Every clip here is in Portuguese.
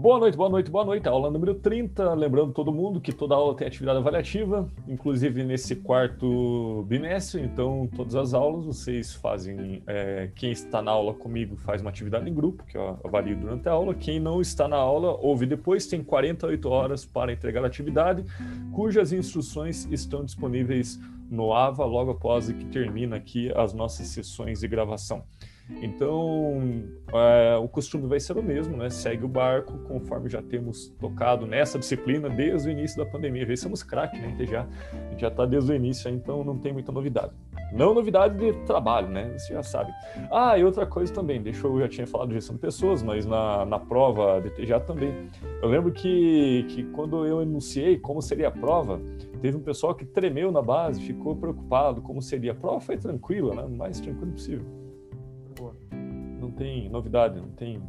Boa noite, boa noite, boa noite. Aula número 30. Lembrando todo mundo que toda aula tem atividade avaliativa, inclusive nesse quarto bimestre. Então, todas as aulas vocês fazem. É, quem está na aula comigo faz uma atividade em grupo, que eu avalio durante a aula. Quem não está na aula, ouve depois. Tem 48 horas para entregar a atividade, cujas instruções estão disponíveis no AVA logo após que termina aqui as nossas sessões de gravação. Então, é, o costume vai ser o mesmo, né? Segue o barco, conforme já temos tocado nessa disciplina desde o início da pandemia. Já somos craque, né? A gente já já está desde o início, então não tem muita novidade. Não novidade de trabalho, né? Você já sabe. Ah, e outra coisa também, deixa eu já tinha falado de gestão de pessoas, mas na, na prova de TGA também. Eu lembro que, que quando eu enunciei como seria a prova, teve um pessoal que tremeu na base, ficou preocupado como seria. A prova foi tranquila, né? O mais tranquilo possível tem novidade, não tem.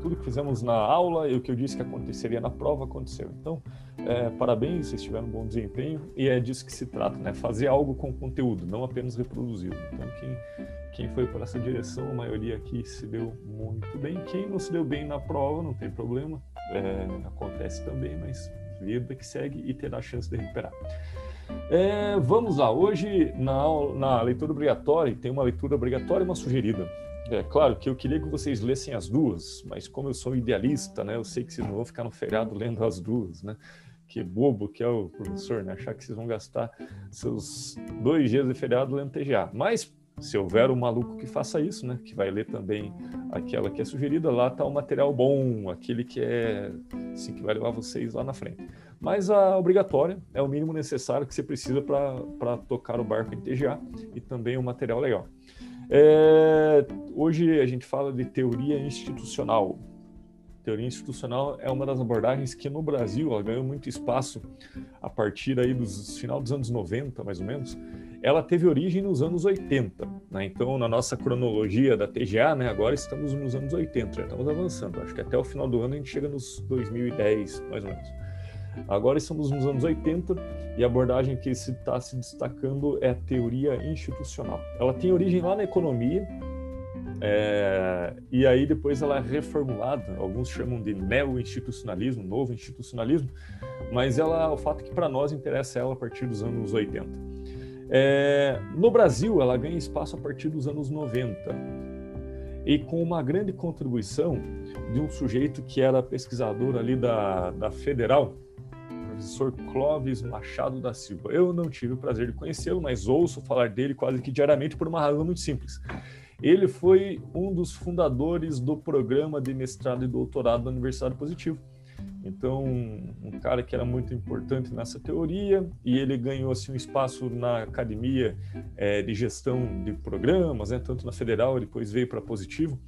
Tudo que fizemos na aula e o que eu disse que aconteceria na prova aconteceu. Então, é, parabéns, vocês tiveram um bom desempenho e é disso que se trata, né? Fazer algo com conteúdo, não apenas reproduzi-lo. Então, quem, quem foi por essa direção, a maioria aqui se deu muito bem. Quem não se deu bem na prova, não tem problema, é, acontece também, mas vida que segue e terá a chance de recuperar. É, vamos lá, hoje na, na leitura obrigatória, tem uma leitura obrigatória e uma sugerida. É claro que eu queria que vocês lessem as duas, mas como eu sou idealista, né, eu sei que vocês não vão ficar no feriado lendo as duas, né? Que bobo que é o professor, né? Achar que vocês vão gastar seus dois dias de feriado lendo TGA. Mas se houver um maluco que faça isso, né? Que vai ler também aquela que é sugerida, lá está o material bom, aquele que é assim, que vai levar vocês lá na frente. Mas a obrigatória é o mínimo necessário que você precisa para tocar o barco em TGA e também um material legal. É, hoje a gente fala de teoria institucional. Teoria institucional é uma das abordagens que no Brasil ela ganhou muito espaço a partir aí dos final dos anos 90, mais ou menos. Ela teve origem nos anos 80, né? Então, na nossa cronologia da TGA, né, agora estamos nos anos 80, já estamos avançando. Acho que até o final do ano a gente chega nos 2010, mais ou menos. Agora estamos nos anos 80 e a abordagem que está se destacando é a teoria institucional. Ela tem origem lá na economia, é, e aí depois ela é reformulada, alguns chamam de neo-institucionalismo, novo institucionalismo, mas ela, o fato é que para nós interessa ela a partir dos anos 80. É, no Brasil, ela ganha espaço a partir dos anos 90, e com uma grande contribuição de um sujeito que era pesquisador ali da, da Federal, professor Clóvis Machado da Silva. Eu não tive o prazer de conhecê-lo, mas ouço falar dele quase que diariamente por uma razão muito simples. Ele foi um dos fundadores do programa de mestrado e doutorado da Universidade Positivo. Então, um cara que era muito importante nessa teoria e ele ganhou assim um espaço na academia é, de gestão de programas, né, tanto na Federal, depois veio para Positivo.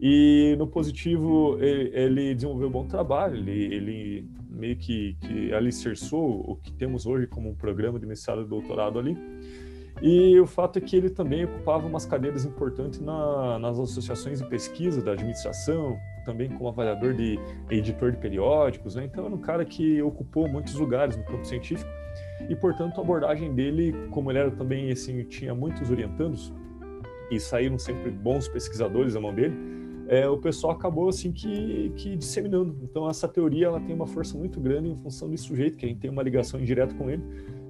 E no Positivo ele, ele desenvolveu um bom trabalho, ele, ele meio que, que alicerçou o que temos hoje como um programa de mestrado e doutorado ali. E o fato é que ele também ocupava umas cadeiras importantes na, nas associações de pesquisa da administração, também como avaliador de editor de periódicos, né? Então era um cara que ocupou muitos lugares no campo científico e, portanto, a abordagem dele, como ele era também assim, tinha muitos orientandos e saíram sempre bons pesquisadores à mão dele, é, o pessoal acabou assim que, que disseminando. Então essa teoria ela tem uma força muito grande em função desse sujeito que a gente tem uma ligação indireta com ele,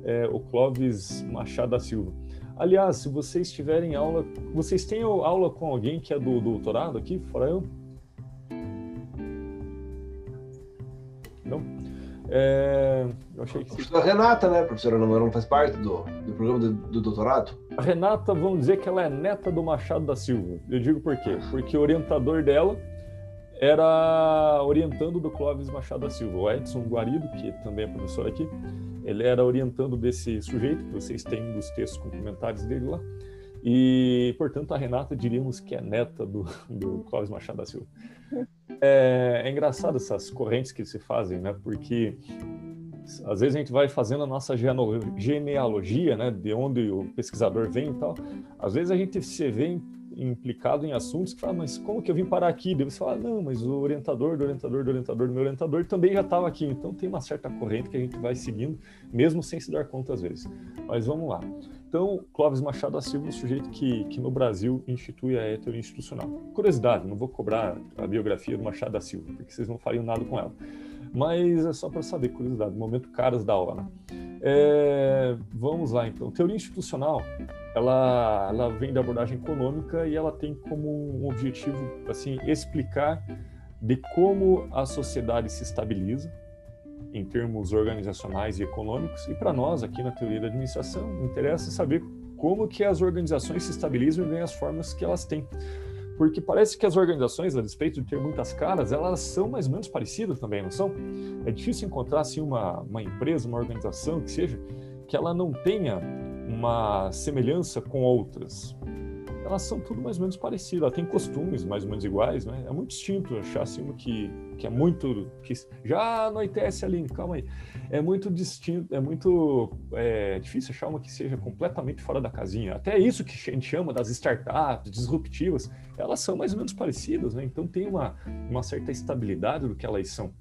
é, o Clóvis Machado da Silva. Aliás, se vocês tiverem aula, vocês têm aula com alguém que é do, do doutorado aqui, fora eu? Não? É, eu achei que... A professora Renata, né? Professora não faz parte do, do programa do, do, doutorado? A Renata, vamos dizer que ela é neta do Machado da Silva. Eu digo por quê? Porque o orientador dela era orientando do Clóvis Machado da Silva. O Edson Guarido, que também é professor aqui, ele era orientando desse sujeito, que vocês têm um dos textos complementares dele lá. E, portanto, a Renata diríamos que é neta do, do Clóvis Machado da Silva. É, é engraçado essas correntes que se fazem, né? Porque às vezes a gente vai fazendo a nossa genealogia, né? De onde o pesquisador vem e tal. Às vezes a gente se vê implicado em assuntos que fala, mas como que eu vim parar aqui? Daí você fala, não, mas o orientador do orientador do orientador do meu orientador também já estava aqui. Então tem uma certa corrente que a gente vai seguindo, mesmo sem se dar conta às vezes. Mas vamos lá. Então, Clóvis Machado da Silva é o sujeito que, que no Brasil institui a hétero institucional. Curiosidade, não vou cobrar a biografia do Machado da Silva, porque vocês não fariam nada com ela. Mas é só para saber, curiosidade, momento caras da. Né? É, vamos lá, então. Teoria institucional, ela, ela vem da abordagem econômica e ela tem como um objetivo, assim, explicar de como a sociedade se estabiliza, em termos organizacionais e econômicos. E para nós, aqui na teoria da administração, interessa saber como que as organizações se estabilizam e ganham as formas que elas têm. Porque parece que as organizações, a despeito de ter muitas caras, elas são mais ou menos parecidas também, não são? É difícil encontrar assim, uma, uma empresa, uma organização que seja, que ela não tenha uma semelhança com outras elas são tudo mais ou menos parecidas, ela tem costumes mais ou menos iguais, né? É muito distinto achar assim uma que, que é muito. que já anoitece ali, calma aí. É muito distinto, é muito é, difícil achar uma que seja completamente fora da casinha. Até isso que a gente chama das startups disruptivas, elas são mais ou menos parecidas, né? Então tem uma, uma certa estabilidade do que elas são.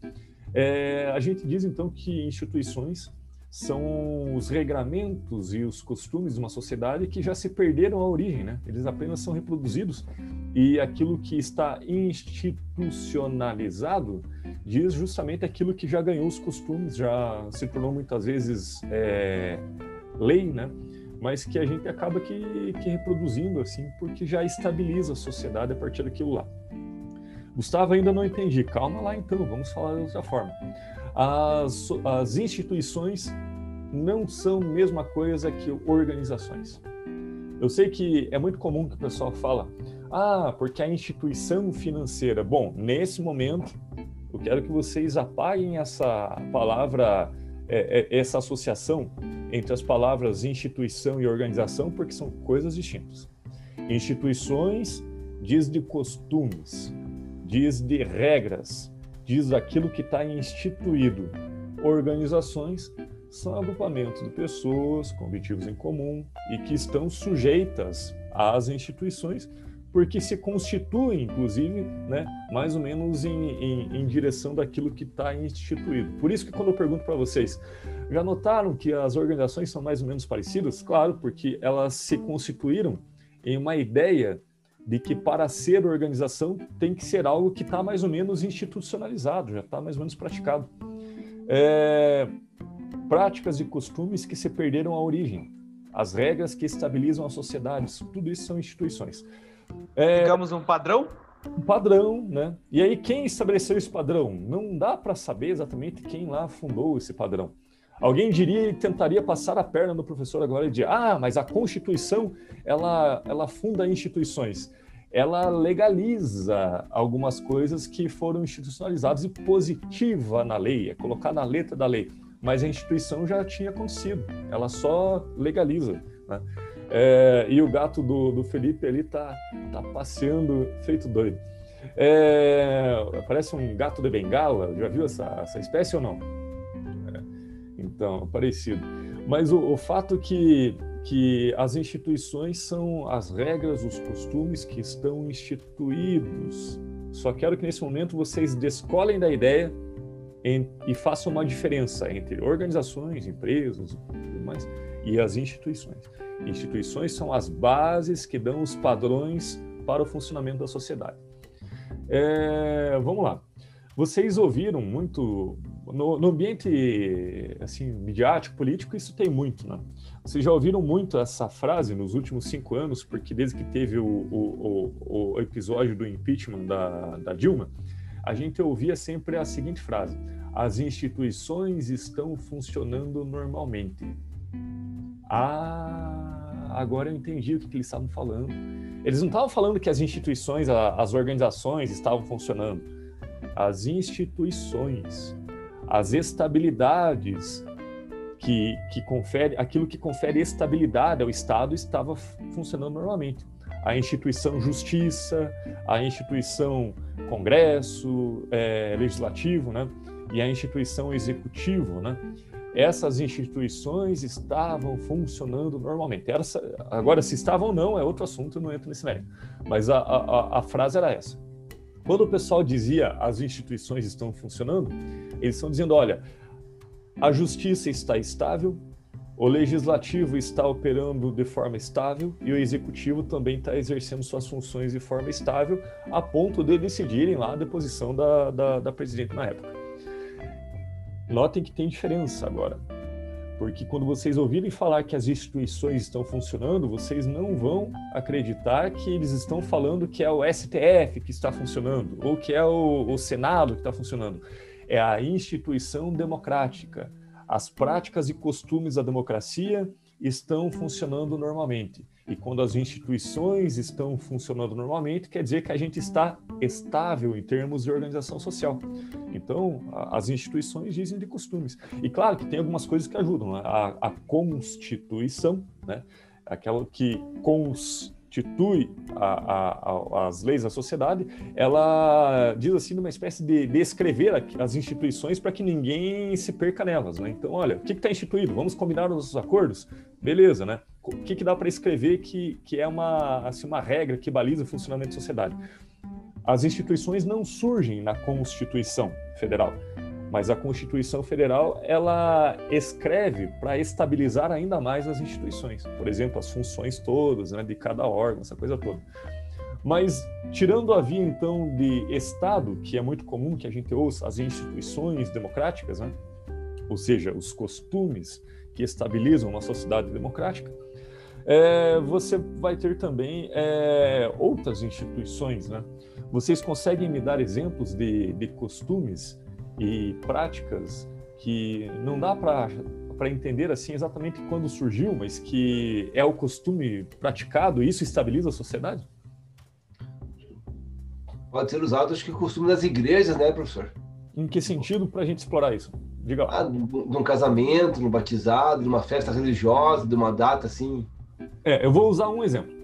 É, a gente diz então que instituições são os regramentos e os costumes de uma sociedade que já se perderam a origem, né? Eles apenas são reproduzidos e aquilo que está institucionalizado diz justamente aquilo que já ganhou os costumes, já se tornou muitas vezes é, lei, né? Mas que a gente acaba que, que reproduzindo assim, porque já estabiliza a sociedade a partir daquilo lá. Gustavo, ainda não entendi. Calma lá então, vamos falar de outra forma as, as instituições não são a mesma coisa que organizações. Eu sei que é muito comum que o pessoal fala, ah, porque a instituição financeira. Bom, nesse momento, eu quero que vocês apaguem essa palavra, é, é, essa associação entre as palavras instituição e organização, porque são coisas distintas. Instituições diz de costumes, diz de regras, diz aquilo que está instituído. Organizações são agrupamentos de pessoas com objetivos em comum e que estão sujeitas às instituições, porque se constituem, inclusive, né, mais ou menos em, em, em direção daquilo que está instituído. Por isso que quando eu pergunto para vocês, já notaram que as organizações são mais ou menos parecidas? Claro, porque elas se constituíram em uma ideia de que para ser organização tem que ser algo que está mais ou menos institucionalizado, já está mais ou menos praticado. É, práticas e costumes que se perderam a origem, as regras que estabilizam as sociedades, tudo isso são instituições. É, Digamos um padrão? Um padrão, né? E aí quem estabeleceu esse padrão? Não dá para saber exatamente quem lá fundou esse padrão. Alguém diria e tentaria passar a perna no professor agora e dizer: ah, mas a Constituição ela, ela funda instituições. Ela legaliza algumas coisas que foram institucionalizadas e positiva na lei, é colocar na letra da lei. Mas a instituição já tinha acontecido, ela só legaliza. Né? É, e o gato do, do Felipe ali tá, tá passeando feito doido. É, parece um gato de bengala, já viu essa, essa espécie ou não? Então, parecido. Mas o, o fato que, que as instituições são as regras, os costumes que estão instituídos. Só quero que nesse momento vocês descolem da ideia e façam uma diferença entre organizações, empresas e mais, e as instituições. Instituições são as bases que dão os padrões para o funcionamento da sociedade. É, vamos lá. Vocês ouviram muito no, no, ambiente assim midiático, político, isso tem muito, né? Vocês já ouviram muito essa frase nos últimos cinco anos, porque desde que teve o, o, o, episódio do impeachment da, da Dilma, a gente ouvia sempre a seguinte frase: as instituições estão funcionando normalmente. Ah, agora eu entendi o que, que eles estavam falando. Eles não estavam falando que as instituições, as organizações estavam funcionando. As instituições as estabilidades que, que confere, aquilo que confere estabilidade ao Estado estava funcionando normalmente. A instituição justiça, a instituição Congresso, é, legislativo, né? E a instituição executivo, né? Essas instituições estavam funcionando normalmente. Essa, agora, se estavam ou não, é outro assunto, não entro nesse mérito. Mas a, a, a frase era essa. Quando o pessoal dizia as instituições estão funcionando, eles estão dizendo: olha, a justiça está estável, O legislativo está operando de forma estável e o executivo também está exercendo suas funções de forma estável, a ponto de decidirem lá a deposição da, da, da presidente na época. Notem que tem diferença agora, porque quando vocês ouvirem falar que as instituições estão funcionando, vocês não vão acreditar que eles estão falando que é o STF que está funcionando ou que é o, o Senado que está funcionando. É a instituição democrática as práticas e costumes da democracia estão funcionando normalmente. E quando as instituições estão funcionando normalmente, quer dizer que a gente está estável em termos de organização social. Então, as instituições dizem de costumes. E claro que tem algumas coisas que ajudam. Né? A, a Constituição, né? aquela que cons constitui a, a, a, as leis da sociedade, ela diz assim numa espécie de, de escrever as instituições para que ninguém se perca nelas, né? Então, olha, o que está instituído? Vamos combinar os acordos? Beleza, né? O que, que dá para escrever que, que é uma, assim, uma regra que baliza o funcionamento da sociedade? As instituições não surgem na Constituição Federal mas a Constituição Federal ela escreve para estabilizar ainda mais as instituições, por exemplo, as funções todas né, de cada órgão, essa coisa toda. Mas tirando a via então de Estado, que é muito comum que a gente ouça as instituições democráticas, né? ou seja, os costumes que estabilizam uma sociedade democrática, é, você vai ter também é, outras instituições. Né? Vocês conseguem me dar exemplos de, de costumes e práticas que não dá para entender assim exatamente quando surgiu, mas que é o costume praticado e isso estabiliza a sociedade? Pode ser usado, acho que o costume das igrejas, né, professor? Em que sentido para a gente explorar isso? Diga lá. Ah, num casamento, num batizado, numa festa religiosa, de uma data assim. É, eu vou usar um exemplo.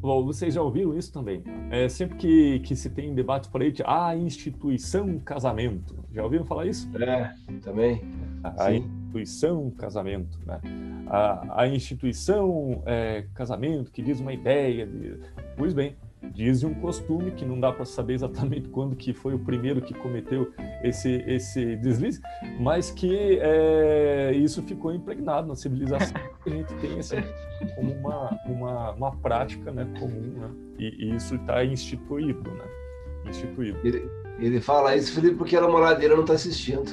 Bom, vocês já ouviram isso também. É, sempre que, que se tem debate por aí, a instituição casamento. Já ouviram falar isso? É, também. A, a instituição casamento, né? A, a instituição é, casamento que diz uma ideia. De... Pois bem, diz um costume que não dá para saber exatamente quando que foi o primeiro que cometeu esse esse deslize, mas que é, isso ficou impregnado na civilização. a gente tem assim, como uma, uma, uma prática né, comum, né? E, e isso está instituído, né? Instituído. Ele, ele fala isso, Felipe, porque a namoradeira não está assistindo.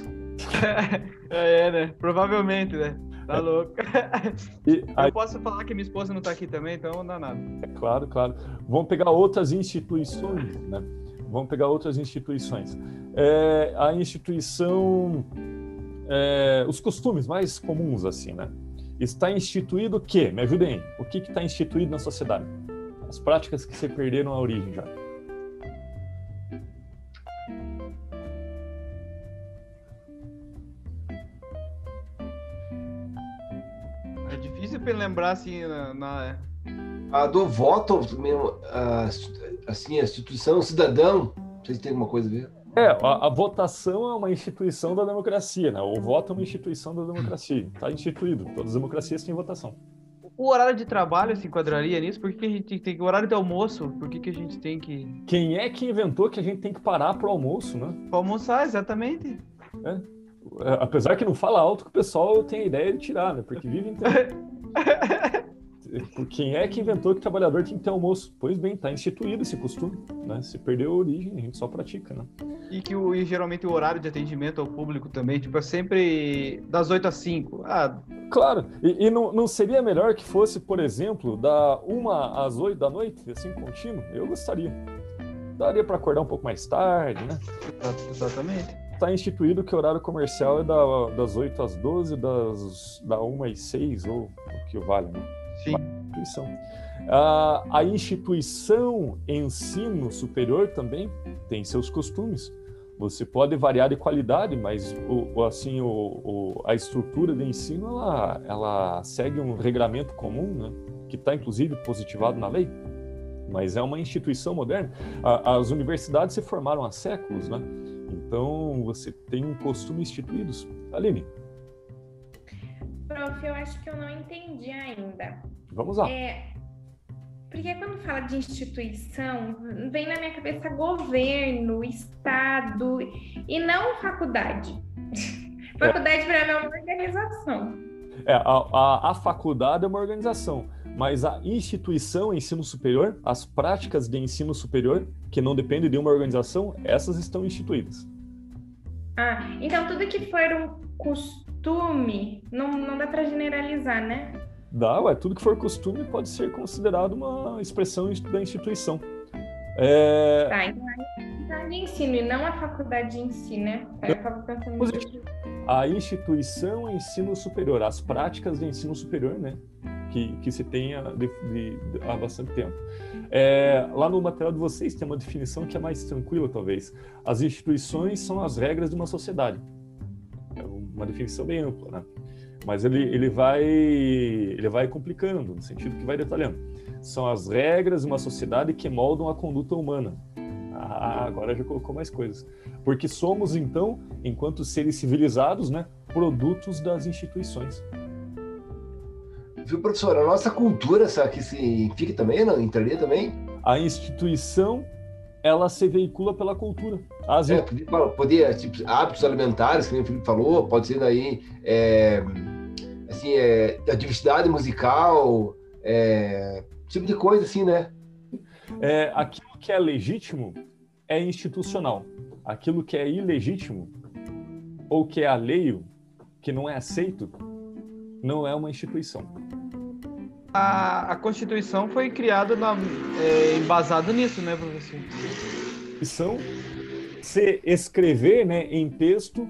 é, né? Provavelmente, né? Tá louco. E aí... Eu posso falar que minha esposa não tá aqui também, então não dá nada. É claro, claro. Vamos pegar outras instituições, né? Vamos pegar outras instituições. É, a instituição, é, os costumes mais comuns, assim, né? Está instituído o quê? Me ajudem. O que está instituído na sociedade? As práticas que se perderam a origem já. Sempre lembrar assim na, na... A do voto, mesmo, a, assim, a instituição cidadão, não sei se tem alguma coisa a ver. É, a, a, votação é uma instituição da democracia, né? O voto é uma instituição da democracia. Está instituído. Todas as democracias têm votação. O horário de trabalho se enquadraria nisso? Por que a gente tem que. O horário de almoço, por que, que a gente tem que. Quem é que inventou que a gente tem que parar para o almoço, né? Para almoçar, exatamente. É. é. Apesar que não fala alto que o pessoal tem a ideia de tirar, né? Porque vive inteiro. Quem é que inventou que o trabalhador tem que ter almoço? Pois bem, está instituído esse costume, né? Se perdeu a origem, a gente só pratica, né? E que o, e geralmente o horário de atendimento ao público também, tipo, é sempre das 8 às 5. Ah. Claro, e, e não, não seria melhor que fosse, por exemplo, da 1 às 8 da noite, assim, contínuo? Eu gostaria. Daria para acordar um pouco mais tarde, né? Exatamente está instituído que o horário comercial é da, das 8 às 12, das, da 1 às 6, ou o que vale, né? Sim. Instituição. Ah, a instituição ensino superior também tem seus costumes. Você pode variar de qualidade, mas o, assim o, o, a estrutura de ensino ela, ela segue um regramento comum, né? que está inclusive positivado na lei. Mas é uma instituição moderna. as universidades se formaram há séculos, né? Então, você tem costumes instituídos. Aline. Prof, eu acho que eu não entendi ainda. Vamos lá. É, porque quando fala de instituição, vem na minha cabeça governo, Estado e não faculdade. faculdade é. para mim é uma organização. É, a, a, a faculdade é uma organização, mas a instituição ensino superior, as práticas de ensino superior, que não dependem de uma organização, essas estão instituídas. Ah, então tudo que for um costume, não, não dá para generalizar, né? Dá, ué, tudo que for costume pode ser considerado uma expressão da instituição. É... Tá, então é de ensino e não a faculdade de ensino, né? Eu tava pensando Positivo. A instituição ensino superior, as práticas de ensino superior, né? Que, que se tenha de, de, de, há bastante tempo. É, lá no material de vocês tem uma definição que é mais tranquila, talvez. As instituições são as regras de uma sociedade. É uma definição bem ampla, né? Mas ele, ele, vai, ele vai complicando, no sentido que vai detalhando. São as regras de uma sociedade que moldam a conduta humana. Ah, agora já colocou mais coisas. Porque somos, então, enquanto seres civilizados, né, produtos das instituições. Viu, professor? A nossa cultura, será que se fica também, não? Entraria também? A instituição, ela se veicula pela cultura. As... É, podia, tipo, hábitos alimentares, que o Felipe falou, pode ser daí, é, assim, é, a diversidade musical, é, tipo de coisa assim, né? É, aquilo que é legítimo é institucional. Aquilo que é ilegítimo ou que é alheio, que não é aceito, não é uma instituição. A, a Constituição foi criada na, é, embasada nisso, né, professor? São se escrever né, em texto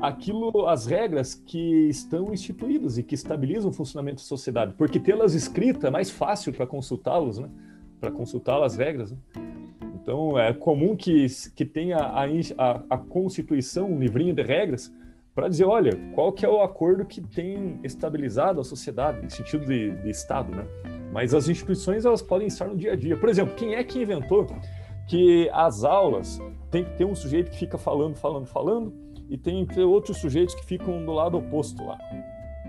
aquilo, as regras que estão instituídas e que estabilizam o funcionamento da sociedade. Porque tê-las escritas é mais fácil para consultá-los, né? Para consultar as regras. Né? Então, é comum que, que tenha a, a, a Constituição, um livrinho de regras, para dizer, olha, qual que é o acordo que tem estabilizado a sociedade, em sentido de, de Estado, né? Mas as instituições, elas podem estar no dia a dia. Por exemplo, quem é que inventou que as aulas tem que ter um sujeito que fica falando, falando, falando, e tem que ter outros sujeitos que ficam do lado oposto lá.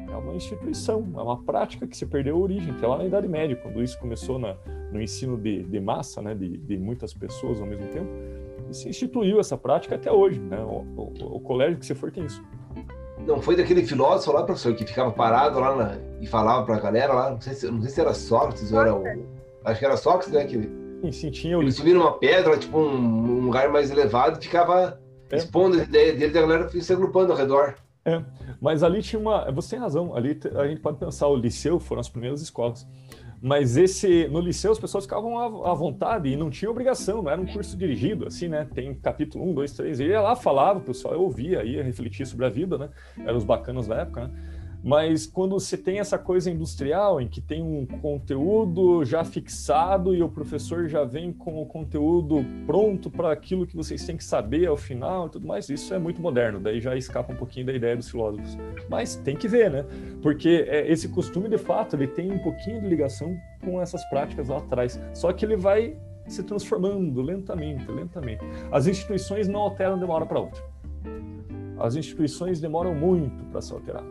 É uma instituição, é uma prática que se perdeu a origem, que é lá na Idade Média, quando isso começou na, no ensino de, de massa, né, de, de, muitas pessoas ao mesmo tempo, e se instituiu essa prática até hoje. Né? O, o, o, colégio que você for tem isso. Não foi daquele filósofo lá, professor, que ficava parado lá na, e falava para a galera lá, não sei, se, não sei se era Sócrates ou era o... Acho que era Sócrates, né? Que, sim, sim, tinha o... Ele subia numa pedra, tipo um, um lugar mais elevado, e ficava é. expondo a ideia dele, e a galera se agrupando ao redor. É, mas ali tinha uma. Você tem razão, ali a gente pode pensar, o liceu foram as primeiras escolas. Mas esse no liceu as pessoas ficavam à, à vontade e não tinha obrigação, não era um curso dirigido, assim, né? Tem capítulo 1, 2, 3. Ele ia lá, falava, o pessoal ouvia, ia refletir sobre a vida, né? Eram os bacanas da época, né? Mas quando você tem essa coisa industrial, em que tem um conteúdo já fixado e o professor já vem com o conteúdo pronto para aquilo que vocês têm que saber ao final e tudo mais, isso é muito moderno, daí já escapa um pouquinho da ideia dos filósofos. Mas tem que ver, né? Porque é, esse costume, de fato, ele tem um pouquinho de ligação com essas práticas lá atrás. Só que ele vai se transformando lentamente, lentamente. As instituições não alteram de uma hora para outra. As instituições demoram muito para se alterar.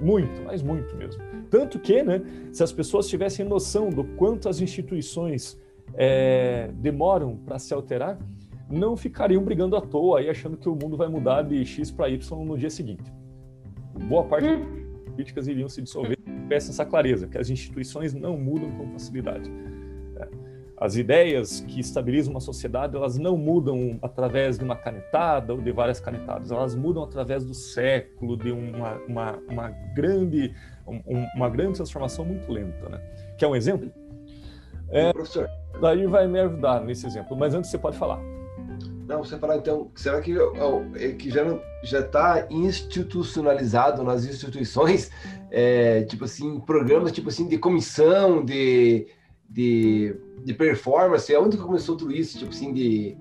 Muito, mas muito mesmo. Tanto que, né, se as pessoas tivessem noção do quanto as instituições é, demoram para se alterar, não ficariam brigando à toa aí achando que o mundo vai mudar de X para Y no dia seguinte. Boa parte das políticas iriam se dissolver se tivesse essa clareza, que as instituições não mudam com facilidade. As ideias que estabilizam uma sociedade, elas não mudam através de uma canetada ou de várias canetadas, elas mudam através do século, de uma, uma, uma grande, um, uma grande transformação muito lenta. Né? Quer um exemplo? É, professor. Daí vai me ajudar nesse exemplo, mas antes você pode falar. Não, você falar então, será que, é que já já está institucionalizado nas instituições, é, tipo assim, programas tipo assim de comissão, de de, de performance, é onde começou tudo isso, tipo assim, de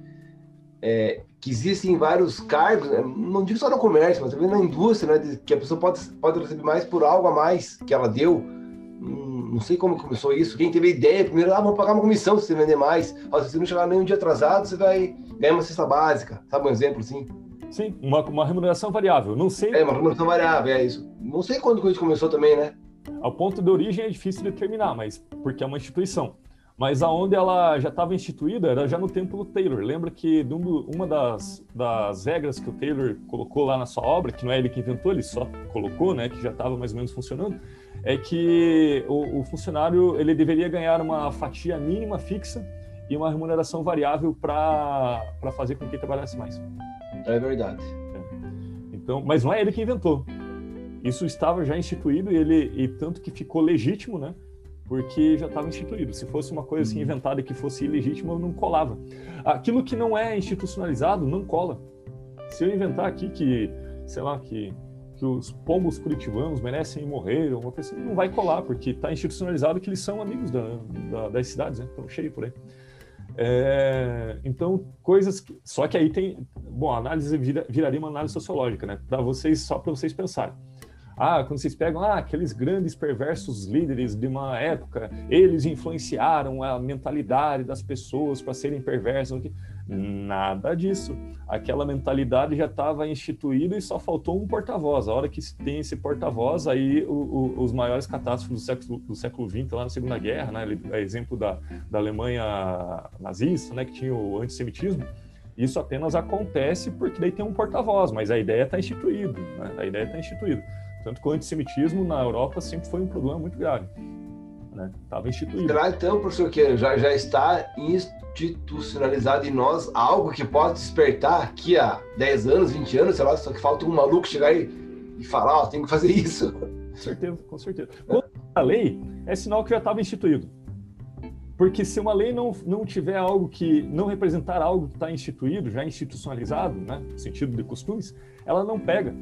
é, que existem vários cargos, né? não digo só no comércio, mas também na indústria, né, de, que a pessoa pode, pode receber mais por algo a mais que ela deu. Hum, não sei como começou isso. Quem teve a ideia, primeiro, ah, vamos pagar uma comissão se você vender mais. Ó, se você não chegar nem um dia atrasado, você vai ganhar uma cesta básica. Sabe um exemplo assim? Sim, uma, uma remuneração variável. Não sei. É, uma remuneração variável, é isso. Não sei quando isso começou também, né? Ao ponto de origem é difícil determinar, mas porque é uma instituição. Mas aonde ela já estava instituída era já no tempo do Taylor. Lembra que uma das, das regras que o Taylor colocou lá na sua obra, que não é ele que inventou, ele só colocou, né, que já estava mais ou menos funcionando, é que o, o, funcionário ele deveria ganhar uma fatia mínima fixa e uma remuneração variável para fazer com que trabalhasse mais. É verdade. É. Então, mas não é ele que inventou. Isso estava já instituído e ele e tanto que ficou legítimo, né? porque já estava instituído. Se fosse uma coisa assim uhum. inventada que fosse ilegítima, não colava. Aquilo que não é institucionalizado não cola. Se eu inventar aqui que, sei lá, que, que os pombos curitibanos merecem morrer, uma coisa assim, não vai colar, porque está institucionalizado que eles são amigos da, da, das cidades, né? Estão cheios por aí. É, então, coisas que, Só que aí tem. Bom, a análise vira, viraria uma análise sociológica, né? Para vocês, só para vocês pensarem. Ah, quando vocês pegam ah, aqueles grandes perversos líderes de uma época, eles influenciaram a mentalidade das pessoas para serem perversas. Nada disso. Aquela mentalidade já estava instituída e só faltou um porta-voz. A hora que tem esse porta-voz, aí o, o, os maiores catástrofes do século, do século XX, lá na Segunda Guerra, né, é exemplo da, da Alemanha nazista, né, que tinha o antissemitismo, isso apenas acontece porque daí tem um porta-voz, mas a ideia está instituída. Né? A ideia está instituída. Tanto que o antissemitismo na Europa sempre foi um problema muito grave. Estava né? instituído. Será então, professor, que já, já está institucionalizado em nós algo que pode despertar aqui há 10 anos, 20 anos, sei lá, só que falta um maluco chegar e, e falar, ó, oh, tem que fazer isso. Com certeza, com certeza. Quando a lei, é sinal que já estava instituído. Porque se uma lei não, não tiver algo que, não representar algo que está instituído, já institucionalizado, né, no sentido de costumes, ela não pega.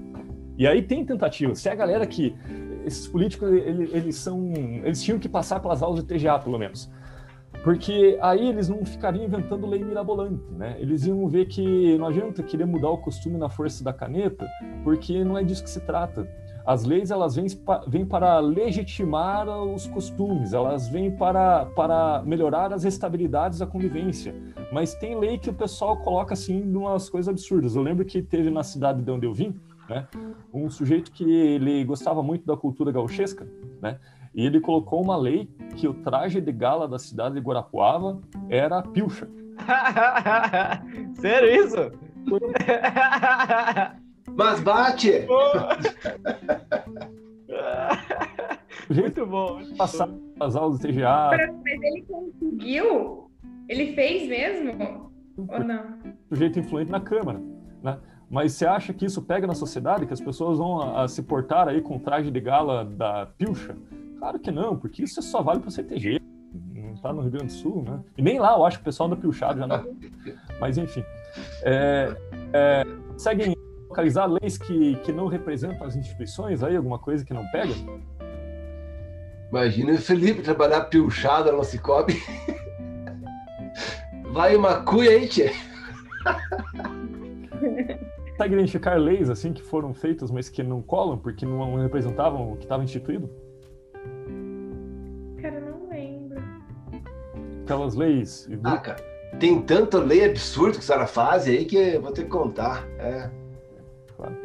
E aí tem tentativas. Se a galera que esses políticos eles, eles são, eles tinham que passar pelas aulas de TGA pelo menos, porque aí eles não ficariam inventando lei mirabolante, né? Eles iam ver que não adianta querer mudar o costume na força da caneta, porque não é disso que se trata. As leis elas vêm, vêm para legitimar os costumes, elas vêm para, para melhorar as estabilidades da convivência. Mas tem lei que o pessoal coloca assim umas coisas absurdas. Eu lembro que teve na cidade de onde eu vim, né? Um sujeito que ele gostava muito da cultura gauchesca, né? E ele colocou uma lei que o traje de gala da cidade de Guarapuava era a pilcha. Sério isso? Mas bate! muito bom. Passar as aulas do TGA. Mas ele conseguiu? Ele fez mesmo? Ou não? Sujeito influente na Câmara. Né? Mas você acha que isso pega na sociedade, que as pessoas vão a, a se portar aí com traje de gala da pilcha? Claro que não, porque isso só vale para o CTG, não está no Rio Grande do Sul, né? E nem lá eu acho que o pessoal da pilchado já não. Mas enfim, é, é, conseguem localizar leis que, que não representam as instituições aí, alguma coisa que não pega? Imagina o Felipe trabalhar pilchado no Cicobi. Vai uma cuia aí, tia consegue identificar leis assim que foram feitas, mas que não colam porque não representavam o que estava instituído? Cara, não lembro. Aquelas leis. Ah, cara, tem tanta lei absurda que a senhora faz aí que eu vou ter que contar. É. Claro.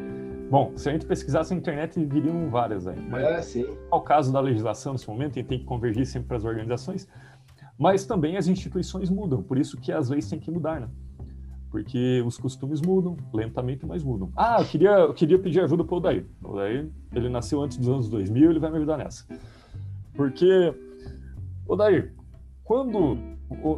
Bom, se a gente pesquisasse na internet, viriam várias aí. Mas é, sim. Ao caso da legislação nesse momento, a gente tem que convergir sempre para as organizações, mas também as instituições mudam, por isso que as leis têm que mudar, né? Porque os costumes mudam, lentamente, mas mudam. Ah, eu queria, eu queria pedir ajuda para o Odair. O Odair, ele nasceu antes dos anos 2000, ele vai me ajudar nessa. Porque, Odair, quando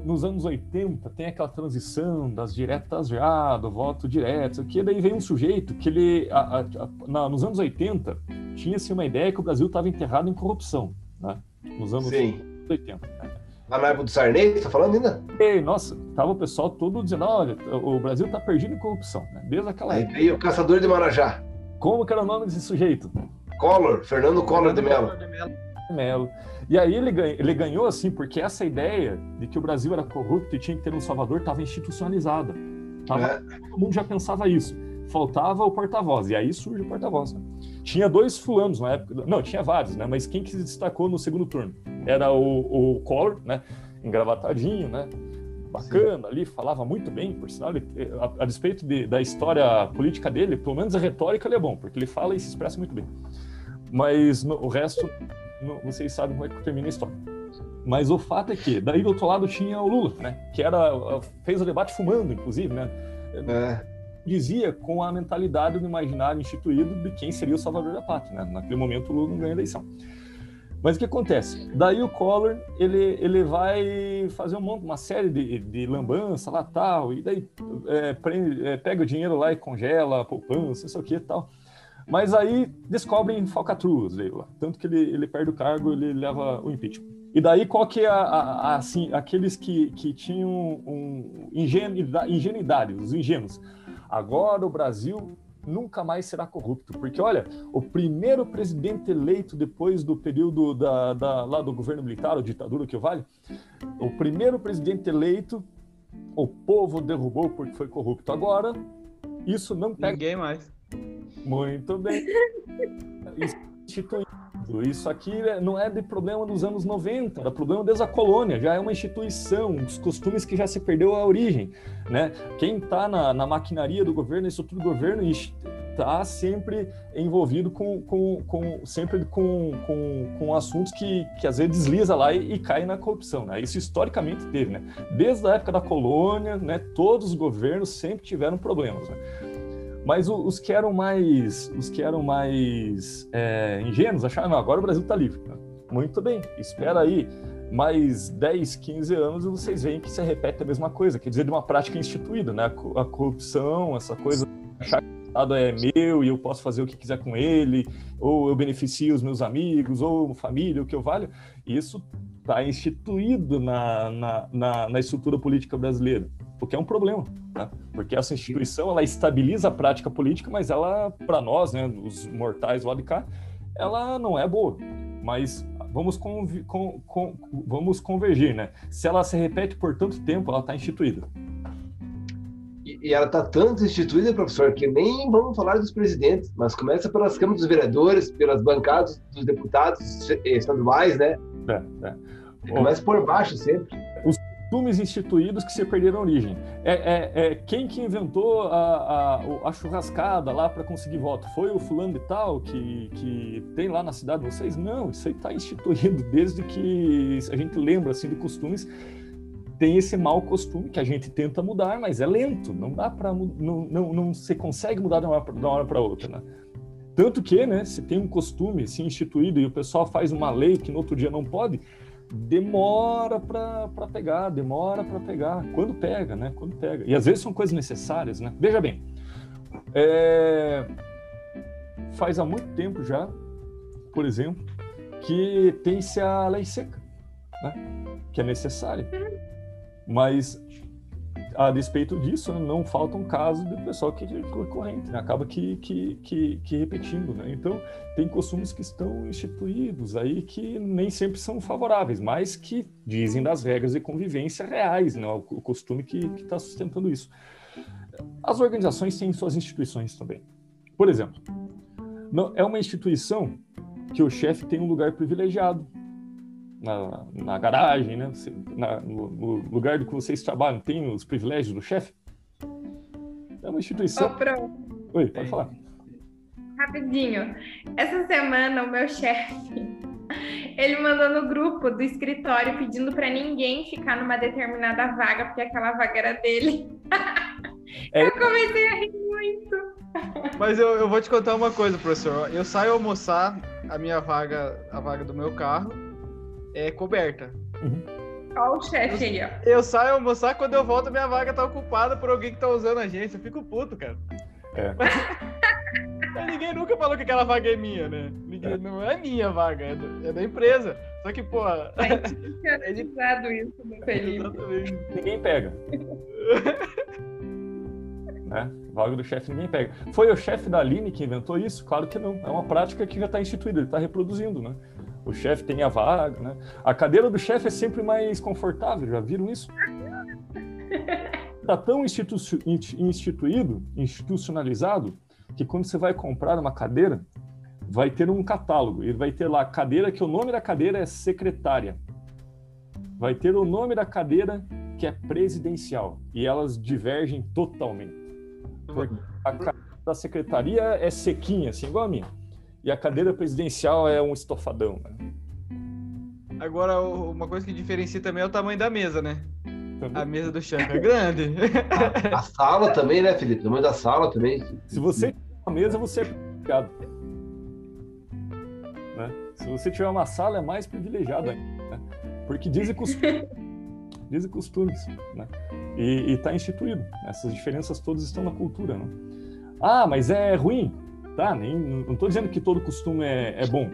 nos anos 80 tem aquela transição das diretas já, do voto direto, que daí vem um sujeito que ele, a, a, a, na, nos anos 80, tinha-se uma ideia que o Brasil estava enterrado em corrupção, né? Nos anos Sim. 80. Lá na época do Sarney, tá falando ainda? Ei, nossa, tava o pessoal todo dizendo, olha, o Brasil tá perdido em corrupção, né? Desde aquela Aí veio o caçador de Marajá. Como que era o nome desse sujeito? Collor, Fernando Collor de Mello. Melo. E aí ele ganhou, ele ganhou assim, porque essa ideia de que o Brasil era corrupto e tinha que ter um salvador estava institucionalizada. Tava, é. Todo mundo já pensava isso. Faltava o porta-voz, e aí surge o porta-voz. Né? Tinha dois fulanos na época, não, tinha vários, né? Mas quem que se destacou no segundo turno? Era o, o Collor, né? Engravatadinho, né? Bacana Sim. ali, falava muito bem, por sinal, ele, a, a, despeito de, da história política dele, pelo menos a retórica ele é bom, porque ele fala e se expressa muito bem. Mas no, o resto, no, vocês sabem como é que termina a história. Mas o fato é que, daí do outro lado tinha o Lula, né? Que era, fez o debate fumando, inclusive, né? É. Dizia com a mentalidade do imaginário instituído de quem seria o salvador da pátria, né? Naquele momento o Lula não ganha eleição. Mas o que acontece? Daí o Collor, ele, ele vai fazer um monte, uma série de, de lambança lá tal, e daí é, prende, é, pega o dinheiro lá e congela a poupança, isso aqui e tal. Mas aí descobrem falcatruas dele lá. Tanto que ele, ele perde o cargo, ele leva o impeachment. E daí qual que é a, a, assim, aqueles que, que tinham um ingenuidade, ingenuidade, os ingênuos. Agora o Brasil nunca mais será corrupto. Porque, olha, o primeiro presidente eleito depois do período da, da, lá do governo militar, ou ditadura que vale, o primeiro presidente eleito, o povo derrubou porque foi corrupto. Agora, isso não pega. Ninguém mais. Muito bem. Isso aqui não é de problema dos anos 90, é problema desde a colônia, já é uma instituição, os costumes que já se perdeu a origem. Né? Quem está na, na, maquinaria do governo, na estrutura do governo, está sempre envolvido com, com, com sempre com, com, com, assuntos que, que às vezes desliza lá e, e cai na corrupção. Né? Isso historicamente teve. Né? Desde a época da colônia, né, todos os governos sempre tiveram problemas. Né? Mas os que eram mais, os que eram mais é, ingênuos acharam, não, agora o Brasil está livre. Muito bem, espera aí mais 10, 15 anos e vocês veem que se repete a mesma coisa, quer dizer, de uma prática instituída, né? A corrupção, essa coisa, achar que o Estado é meu e eu posso fazer o que quiser com ele, ou eu beneficio os meus amigos, ou família, o que eu valho, isso está instituído na, na, na, na estrutura política brasileira porque é um problema, né? porque essa instituição ela estabiliza a prática política, mas ela, para nós, né, os mortais lá de cá, ela não é boa. Mas vamos, conv com, com, vamos convergir, né? Se ela se repete por tanto tempo, ela está instituída. E, e ela está tanto instituída, professor, que nem vamos falar dos presidentes, mas começa pelas câmaras dos vereadores, pelas bancadas dos deputados estaduais, né? É, é. Começa por baixo sempre. Os costumes instituídos que se perderam origem. É, é, é quem que inventou a, a, a churrascada lá para conseguir voto? Foi o fulano de tal que, que tem lá na cidade de vocês? Não, isso aí está instituído desde que a gente lembra assim de costumes. Tem esse mau costume que a gente tenta mudar, mas é lento. Não dá para não, não, não se consegue mudar de uma, de uma hora para outra, né? Tanto que, né, se tem um costume assim instituído e o pessoal faz uma lei que no outro dia não pode, demora para pegar, demora para pegar. Quando pega, né? Quando pega. E às vezes são coisas necessárias, né? Veja bem, é... faz há muito tempo já, por exemplo, que tem-se a lei seca, né? Que é necessária. Mas a despeito disso, né, não faltam casos do pessoal que é corrente, né? acaba que, que, que, que, repetindo. Né? Então, tem costumes que estão instituídos aí que nem sempre são favoráveis, mas que dizem das regras de convivência reais, né? o costume que está sustentando isso. As organizações têm suas instituições também. Por exemplo, é uma instituição que o chefe tem um lugar privilegiado na, na garagem, né? Na, no, no, lugar do que vocês trabalham, tem os privilégios do chefe? É uma instituição. Oh. Oi, pode falar. Rapidinho. Essa semana, o meu chefe, ele mandou no grupo do escritório pedindo para ninguém ficar numa determinada vaga, porque aquela vaga era dele. É... Eu comecei a rir muito. Mas eu, eu vou te contar uma coisa, professor. Eu saio almoçar a minha vaga, a vaga do meu carro, é coberta. Uhum. Olha o chefe aí, ó. Eu saio almoçar, quando eu volto, minha vaga tá ocupada por alguém que tá usando a agência. Eu fico puto, cara. É. ninguém nunca falou que aquela vaga é minha, né? Ninguém, é. Não é minha vaga, é da, é da empresa. Só que, pô. É editado isso no Felipe. Ninguém pega. né? Vaga do chefe ninguém pega. Foi o chefe da Aline que inventou isso? Claro que não. É uma prática que já está instituída, ele está reproduzindo, né? O chefe tem a vaga, né? A cadeira do chefe é sempre mais confortável, já viram isso? Está tão institu instituído, institucionalizado, que quando você vai comprar uma cadeira, vai ter um catálogo. Ele vai ter lá a cadeira, que o nome da cadeira é secretária. Vai ter o nome da cadeira, que é presidencial. E elas divergem totalmente. Porque a cadeira da secretaria é sequinha, assim, igual a minha. E a cadeira presidencial é um estofadão. Né? Agora, uma coisa que diferencia também é o tamanho da mesa, né? A mesa do Champ é grande. A, a, sala também, né, Felipe? O tamanho da sala também. Se você tem uma mesa, você é privilegiado. Né? Se você tiver uma sala, é mais privilegiado ainda. Né? Porque dizem costumes. dizem costumes. Né? E está instituído. Essas diferenças todas estão na cultura. Né? Ah, mas é ruim. Tá, nem, não estou dizendo que todo costume é, é bom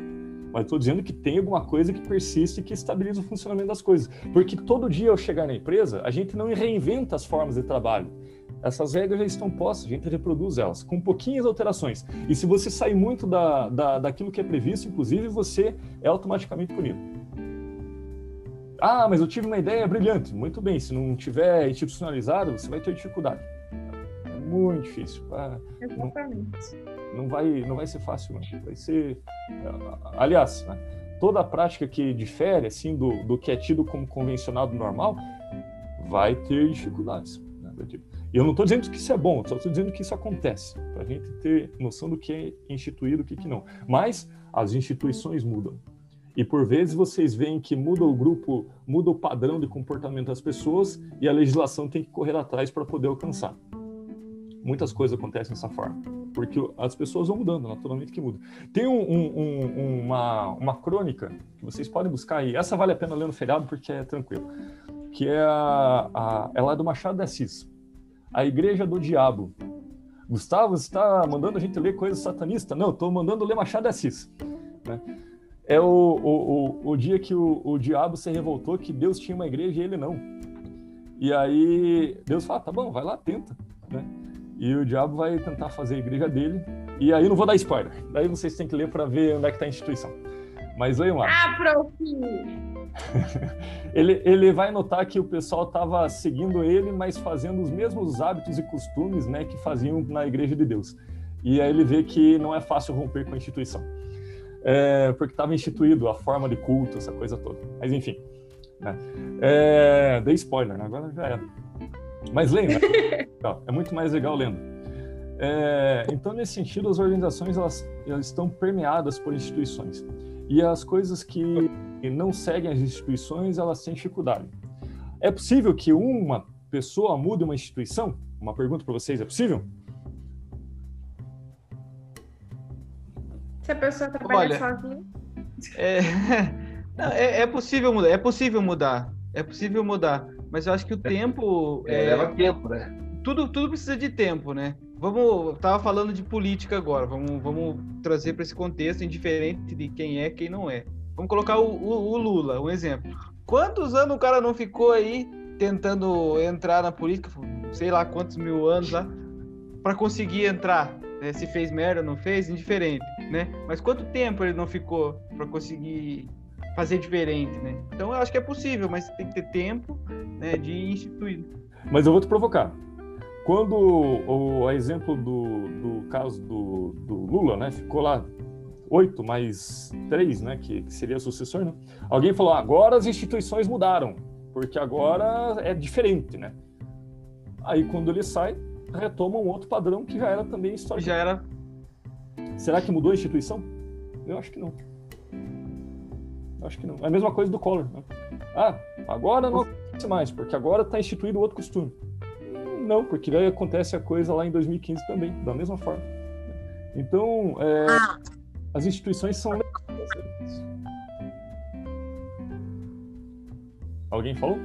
mas estou dizendo que tem alguma coisa que persiste e que estabiliza o funcionamento das coisas. Porque todo dia eu chegar na empresa, a gente não reinventa as formas de trabalho. Essas regras já estão postas, a gente reproduz elas, com pouquinhas alterações. E se você sair muito da, da, daquilo que é previsto, inclusive, você é automaticamente punido. Ah, mas eu tive uma ideia brilhante. Muito bem, se não tiver institucionalizado, você vai ter dificuldade. É muito difícil. Ah, Exatamente. Não não vai, não vai ser fácil, não. Vai ser. Aliás, né, toda a prática que difere assim do, do que é tido como convencionado normal vai ter dificuldades. Né? E eu não estou dizendo que isso é bom, só estou dizendo que isso acontece, para a gente ter noção do que é instituído e o que, que não. Mas as instituições mudam. E por vezes vocês veem que muda o grupo, muda o padrão de comportamento das pessoas e a legislação tem que correr atrás para poder alcançar. Muitas coisas acontecem dessa forma porque as pessoas vão mudando, naturalmente que muda. Tem um, um, um, uma, uma crônica que vocês podem buscar aí, essa vale a pena ler no feriado porque é tranquilo, que é a, a, é do Machado de Assis, A Igreja do Diabo. Gustavo, você está mandando a gente ler coisa satanista? Não, estou mandando ler Machado de Assis. Né? É o, o, o, o, dia que o, o diabo se revoltou que Deus tinha uma igreja e ele não. E aí Deus fala, tá bom, vai lá, tenta. Né? E o diabo vai tentar fazer a igreja dele. E aí não vou dar spoiler. Daí vocês têm que ler para ver onde é que está a instituição. Mas leiam lá. Ah, prof! ele, ele vai notar que o pessoal estava seguindo ele, mas fazendo os mesmos hábitos e costumes né, que faziam na igreja de Deus. E aí ele vê que não é fácil romper com a instituição. É, porque estava instituído a forma de culto, essa coisa toda. Mas enfim. Né? É, dei spoiler, né? agora já era. Mas lembra, é muito mais legal lendo. É, então, nesse sentido, as organizações elas, elas estão permeadas por instituições. E as coisas que não seguem as instituições, elas têm dificuldade. É possível que uma pessoa mude uma instituição? Uma pergunta para vocês, é possível? Se a pessoa trabalha Olha, sozinha? É, é, é, possível mudar, é possível mudar, é possível mudar. Mas eu acho que o é, tempo. É, leva tempo, né? Tudo, tudo precisa de tempo, né? Vamos. Tava falando de política agora. Vamos, vamos trazer para esse contexto, indiferente de quem é quem não é. Vamos colocar o, o, o Lula, um exemplo. Quantos anos o cara não ficou aí tentando entrar na política? Sei lá quantos mil anos lá, para conseguir entrar. Né? Se fez merda, não fez, indiferente, né? Mas quanto tempo ele não ficou para conseguir fazer diferente, né? Então eu acho que é possível, mas tem que ter tempo né, de instituir. Mas eu vou te provocar. Quando o, a exemplo do, do caso do, do Lula, né, ficou lá oito mais três, né, que, que seria sucessor, né? Alguém falou: agora as instituições mudaram, porque agora é diferente, né? Aí quando ele sai, retoma um outro padrão que já era também histórico. Já era. Será que mudou a instituição? Eu acho que não. Acho que não. É a mesma coisa do Collor. Né? Ah, agora não acontece mais, porque agora está instituído outro costume. Não, porque daí acontece a coisa lá em 2015 também, da mesma forma. Então, é, as instituições são. Alguém falou?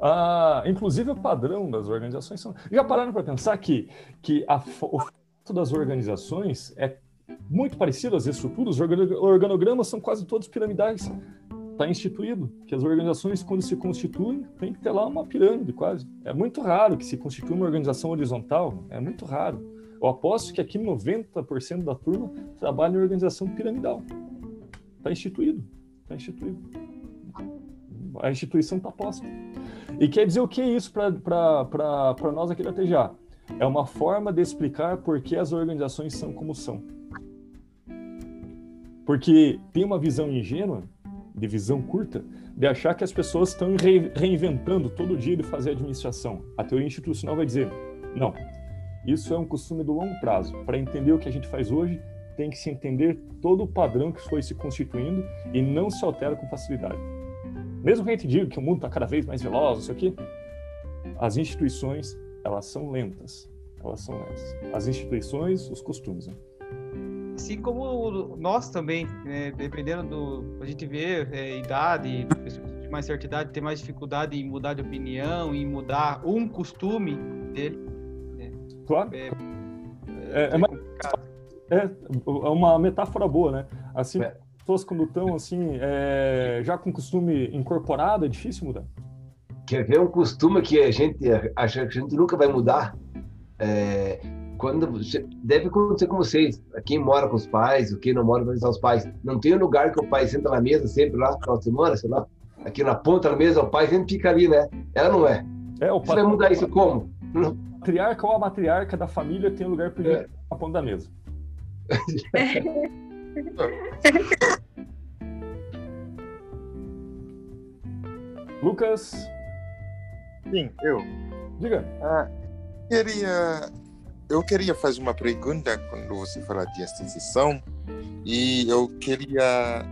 Ah, inclusive o padrão das organizações são. Já pararam para pensar que, que a, o fato das organizações é muito parecido às estruturas, os organogramas são quase todos piramidais. Está instituído que as organizações, quando se constituem, tem que ter lá uma pirâmide quase. É muito raro que se constitua uma organização horizontal, é muito raro. Eu aposto que aqui 90% da turma trabalha em organização piramidal. Está instituído, está instituído. A instituição está posta. E quer dizer o que é isso para nós aqui da TGA? É uma forma de explicar por que as organizações são como são. Porque tem uma visão ingênua, de visão curta, de achar que as pessoas estão re reinventando todo dia de fazer administração. A teoria institucional vai dizer: não, isso é um costume do longo prazo. Para entender o que a gente faz hoje, tem que se entender todo o padrão que foi se constituindo e não se altera com facilidade. Mesmo que a gente diga que o mundo está cada vez mais veloz, isso aqui, as instituições, elas são lentas. Elas são lentas. As instituições, os costumes. Né? Assim como nós também, né, dependendo do. A gente vê é, idade, pessoas de mais certa idade ter mais dificuldade em mudar de opinião, em mudar um costume dele. Né? Claro. É, é, é, é, é, uma metáfora boa, né? Assim, é. pessoas quando estão assim, é, já com costume incorporado, é difícil mudar. Quer ver um costume que a gente acha que a gente nunca vai mudar? É, quando deve acontecer com vocês, quem mora com os pais, o quem não mora com os pais, não tem um lugar que o pai senta na mesa sempre lá, final de semana, sei lá, aqui na ponta da mesa, o pai sempre fica ali, né? Ela não é. É, o Você vai mudar isso como? A matriarca ou a matriarca da família tem um lugar perdido é. na ponta da mesa. Lucas? Sim, eu. Diga. Ah, queria, eu queria fazer uma pergunta quando você fala de instituição e eu queria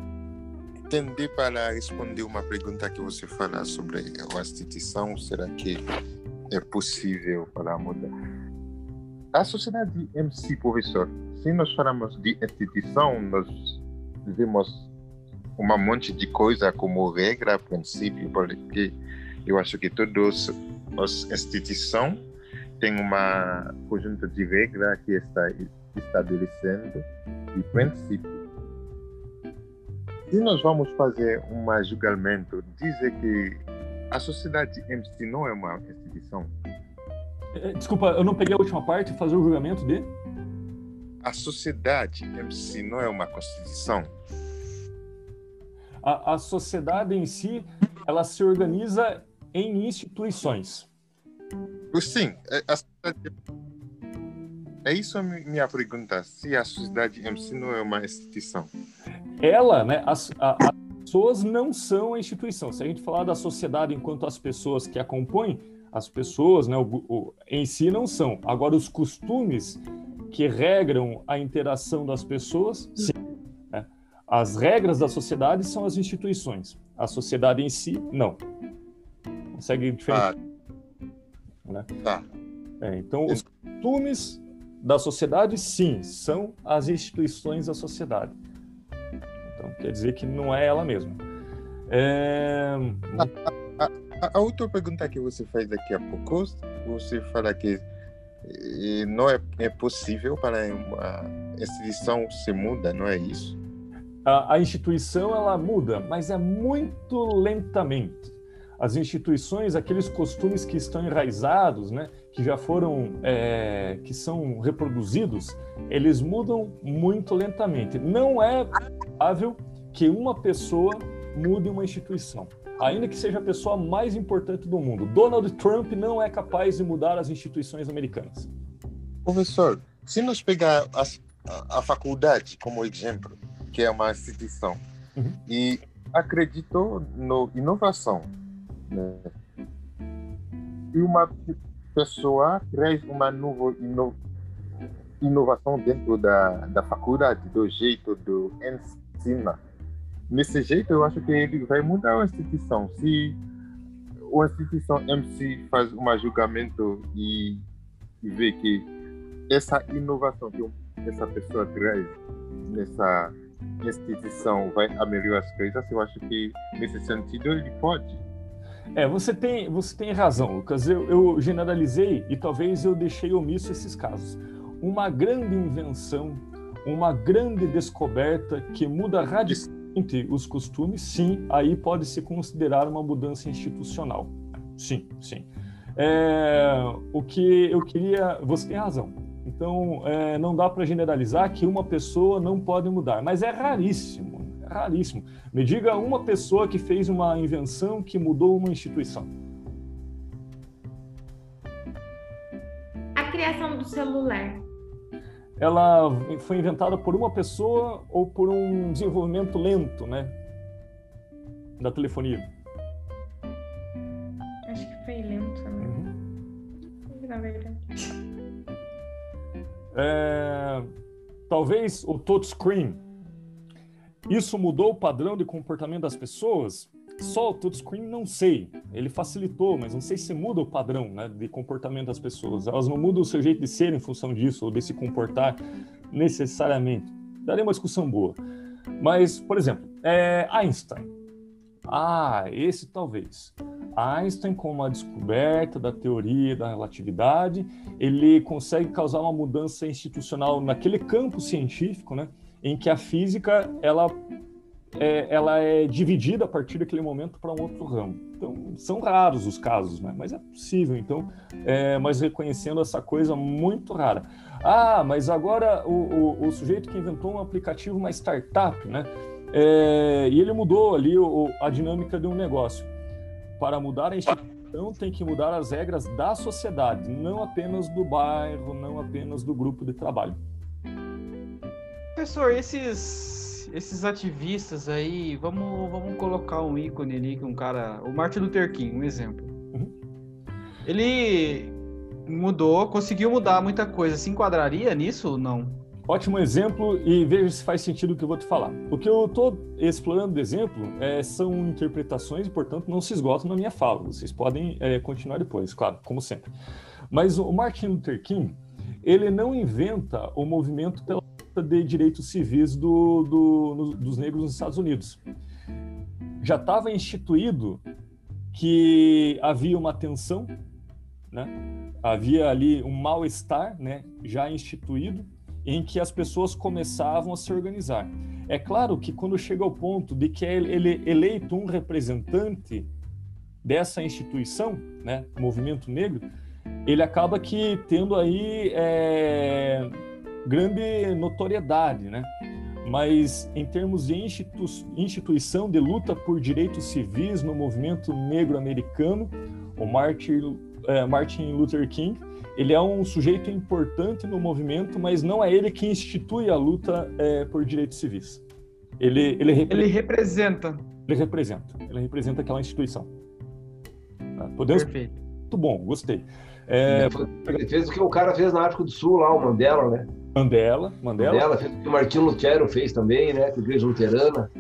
tender para responder uma pergunta que você fala sobre a instituição. Será que é possível para mudar? A sociedade em si, professor, se nós falamos de instituição, nós vemos um monte de coisa como regra, princípio, porque eu acho que todas as instituições têm uma conjunto de regras que está estabelecendo e princípio. Se nós vamos fazer um julgamento, dizer que a sociedade em si não é uma instituição. É, desculpa, eu não peguei a última parte, fazer o julgamento de? a sociedade em si não é uma constituição? A, a sociedade em si, ela se organiza em instituições. Sim, é, é isso a minha pergunta. Se a sociedade em si não é uma instituição? Ela, né? As, a, as pessoas não são a instituição. Se a gente falar da sociedade enquanto as pessoas que a compõem, as pessoas, né, o, o, em si não são. Agora, os costumes que regram a interação das pessoas, sim. Né? As regras da sociedade são as instituições. A sociedade em si, não. Consegue diferenciar. Ah. Né? Tá. É, então, os costumes da sociedade, sim, são as instituições da sociedade. Então, quer dizer que não é ela mesma. É... A, a, a, outra pergunta que você faz daqui a pouco, você fala que não é, é possível para uma instituição se muda, não é isso? A, a instituição ela muda, mas é muito lentamente. As instituições, aqueles costumes que estão enraizados, né, que já foram, é, que são reproduzidos, eles mudam muito lentamente. Não é provável que uma pessoa mude uma instituição ainda que seja a pessoa mais importante do mundo. Donald Trump não é capaz de mudar as instituições americanas. Professor, se nós pegar a, a faculdade como exemplo, que é uma instituição, uhum. e acreditou no inovação, né? e uma pessoa traz uma nova ino, inovação dentro da, da faculdade, do jeito do ensino nesse jeito, eu acho que ele vai mudar a instituição. Se a instituição MC faz um julgamento e, e vê que essa inovação que essa pessoa traz nessa instituição vai melhorar as coisas, eu acho que nesse sentido ele pode. É, você tem, você tem razão, Lucas. Eu, eu generalizei e talvez eu deixei omisso esses casos. Uma grande invenção, uma grande descoberta que muda radicalmente os costumes, sim, aí pode se considerar uma mudança institucional. Sim, sim. É, o que eu queria. Você tem razão. Então, é, não dá para generalizar que uma pessoa não pode mudar, mas é raríssimo, raríssimo. Me diga uma pessoa que fez uma invenção que mudou uma instituição. A criação do celular ela foi inventada por uma pessoa ou por um desenvolvimento lento, né, da telefonia? Acho que foi lento, né? Uhum. Na verdade. É... talvez o touchscreen, isso mudou o padrão de comportamento das pessoas? Só o touchscreen não sei. Ele facilitou, mas não sei se muda o padrão né, de comportamento das pessoas. Elas não mudam o seu jeito de ser em função disso, ou de se comportar necessariamente. Daria uma discussão boa. Mas, por exemplo, é Einstein. Ah, esse talvez. Einstein, com a descoberta da teoria da relatividade, ele consegue causar uma mudança institucional naquele campo científico, né, em que a física ela é, ela é dividida a partir daquele momento para um outro ramo. Então, são raros os casos, né? mas é possível. Então, é, mas reconhecendo essa coisa muito rara. Ah, mas agora o, o, o sujeito que inventou um aplicativo, uma startup, né? É, e ele mudou ali o, a dinâmica de um negócio. Para mudar a instituição, tem que mudar as regras da sociedade, não apenas do bairro, não apenas do grupo de trabalho. Professor, esses esses ativistas aí, vamos, vamos colocar um ícone ali, um cara, o Martin Luther King, um exemplo. Uhum. Ele mudou, conseguiu mudar muita coisa. Se enquadraria nisso ou não? Ótimo exemplo e veja se faz sentido o que eu vou te falar. O que eu estou explorando de exemplo é, são interpretações e, portanto, não se esgotam na minha fala. Vocês podem é, continuar depois, claro, como sempre. Mas o Martin Luther King, ele não inventa o movimento pela de direitos civis do, do, no, dos negros nos Estados Unidos. Já estava instituído que havia uma tensão, né? havia ali um mal-estar né? já instituído, em que as pessoas começavam a se organizar. É claro que quando chega ao ponto de que é ele eleito um representante dessa instituição, né, movimento negro, ele acaba que tendo aí é, grande notoriedade, né? Mas em termos de institu instituição de luta por direitos civis no movimento negro americano, o Martin, é, Martin Luther King, ele é um sujeito importante no movimento, mas não é ele que institui a luta é, por direitos civis. Ele, ele, repre ele representa. Ele representa. Ele representa aquela instituição. Tá? Podemos... Perfeito. Muito bom, gostei. É... Ele fez o que o cara fez na África do Sul lá, o Mandela, né? Mandela, Mandela. Mandela, que o Martinho Lutero fez também, né? Com a Igreja Luterana.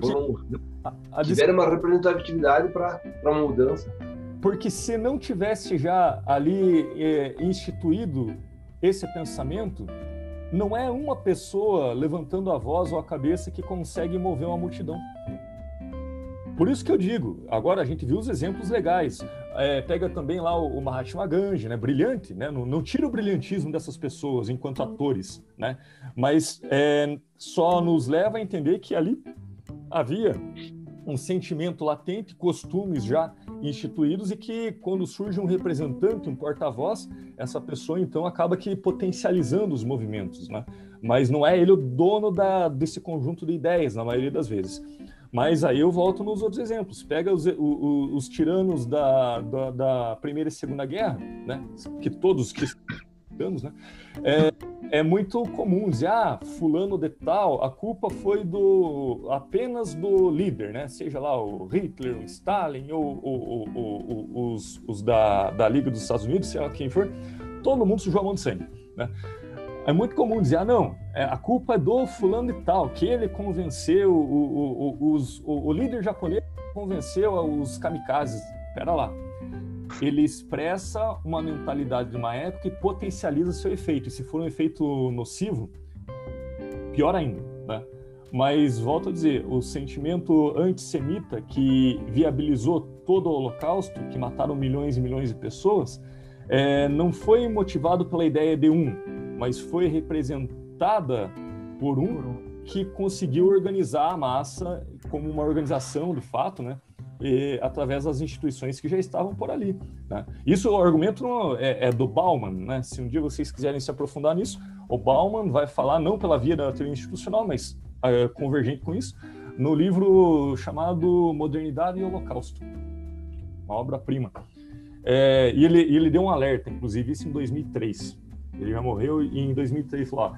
Foram, a, a tiveram uma representatividade para uma mudança. Porque se não tivesse já ali é, instituído esse pensamento, não é uma pessoa levantando a voz ou a cabeça que consegue mover uma multidão. Por isso que eu digo, agora a gente viu os exemplos legais. É, pega também lá o, o Mahatma Gandhi, né? Brilhante, né? Não, não, tira o brilhantismo dessas pessoas enquanto atores, né? Mas é, só nos leva a entender que ali havia um sentimento latente, costumes já instituídos e que quando surge um representante, um porta-voz, essa pessoa então acaba que potencializando os movimentos, né? Mas não é ele o dono da, desse conjunto de ideias na maioria das vezes. Mas aí eu volto nos outros exemplos. Pega os, os, os tiranos da, da, da, Primeira e Segunda Guerra, né? Que todos que tiranos, né? É, é, muito comum dizer, ah, fulano de tal, a culpa foi do apenas do líder, né? Seja lá o Hitler, o Stalin ou, ou, ou, os, os da, da Liga dos Estados Unidos, seja lá quem for, todo mundo sujou a mão de sangue, né? É muito comum dizer, ah, não, é, a culpa é do fulano e tal, que ele convenceu, o, o, o, os, o, líder japonês convenceu os kamikazes. Pera lá. Ele expressa uma mentalidade de uma época e potencializa seu efeito. E se for um efeito nocivo, pior ainda, né? Mas, volto a dizer, o sentimento antissemita que viabilizou todo o Holocausto, que mataram milhões e milhões de pessoas, é, não foi motivado pela ideia de um, mas foi representada por um que conseguiu organizar a massa como uma organização de fato, né? E, através das instituições que já estavam por ali. Né? Isso o argumento é, é, do Bauman, né? Se um dia vocês quiserem se aprofundar nisso, o Bauman vai falar não pela via da teoria institucional, mas é, convergente com isso, no livro chamado Modernidade e Holocausto, uma obra-prima. É, e ele, ele deu um alerta, inclusive isso em 2003. Ele já morreu e em 2003 falou: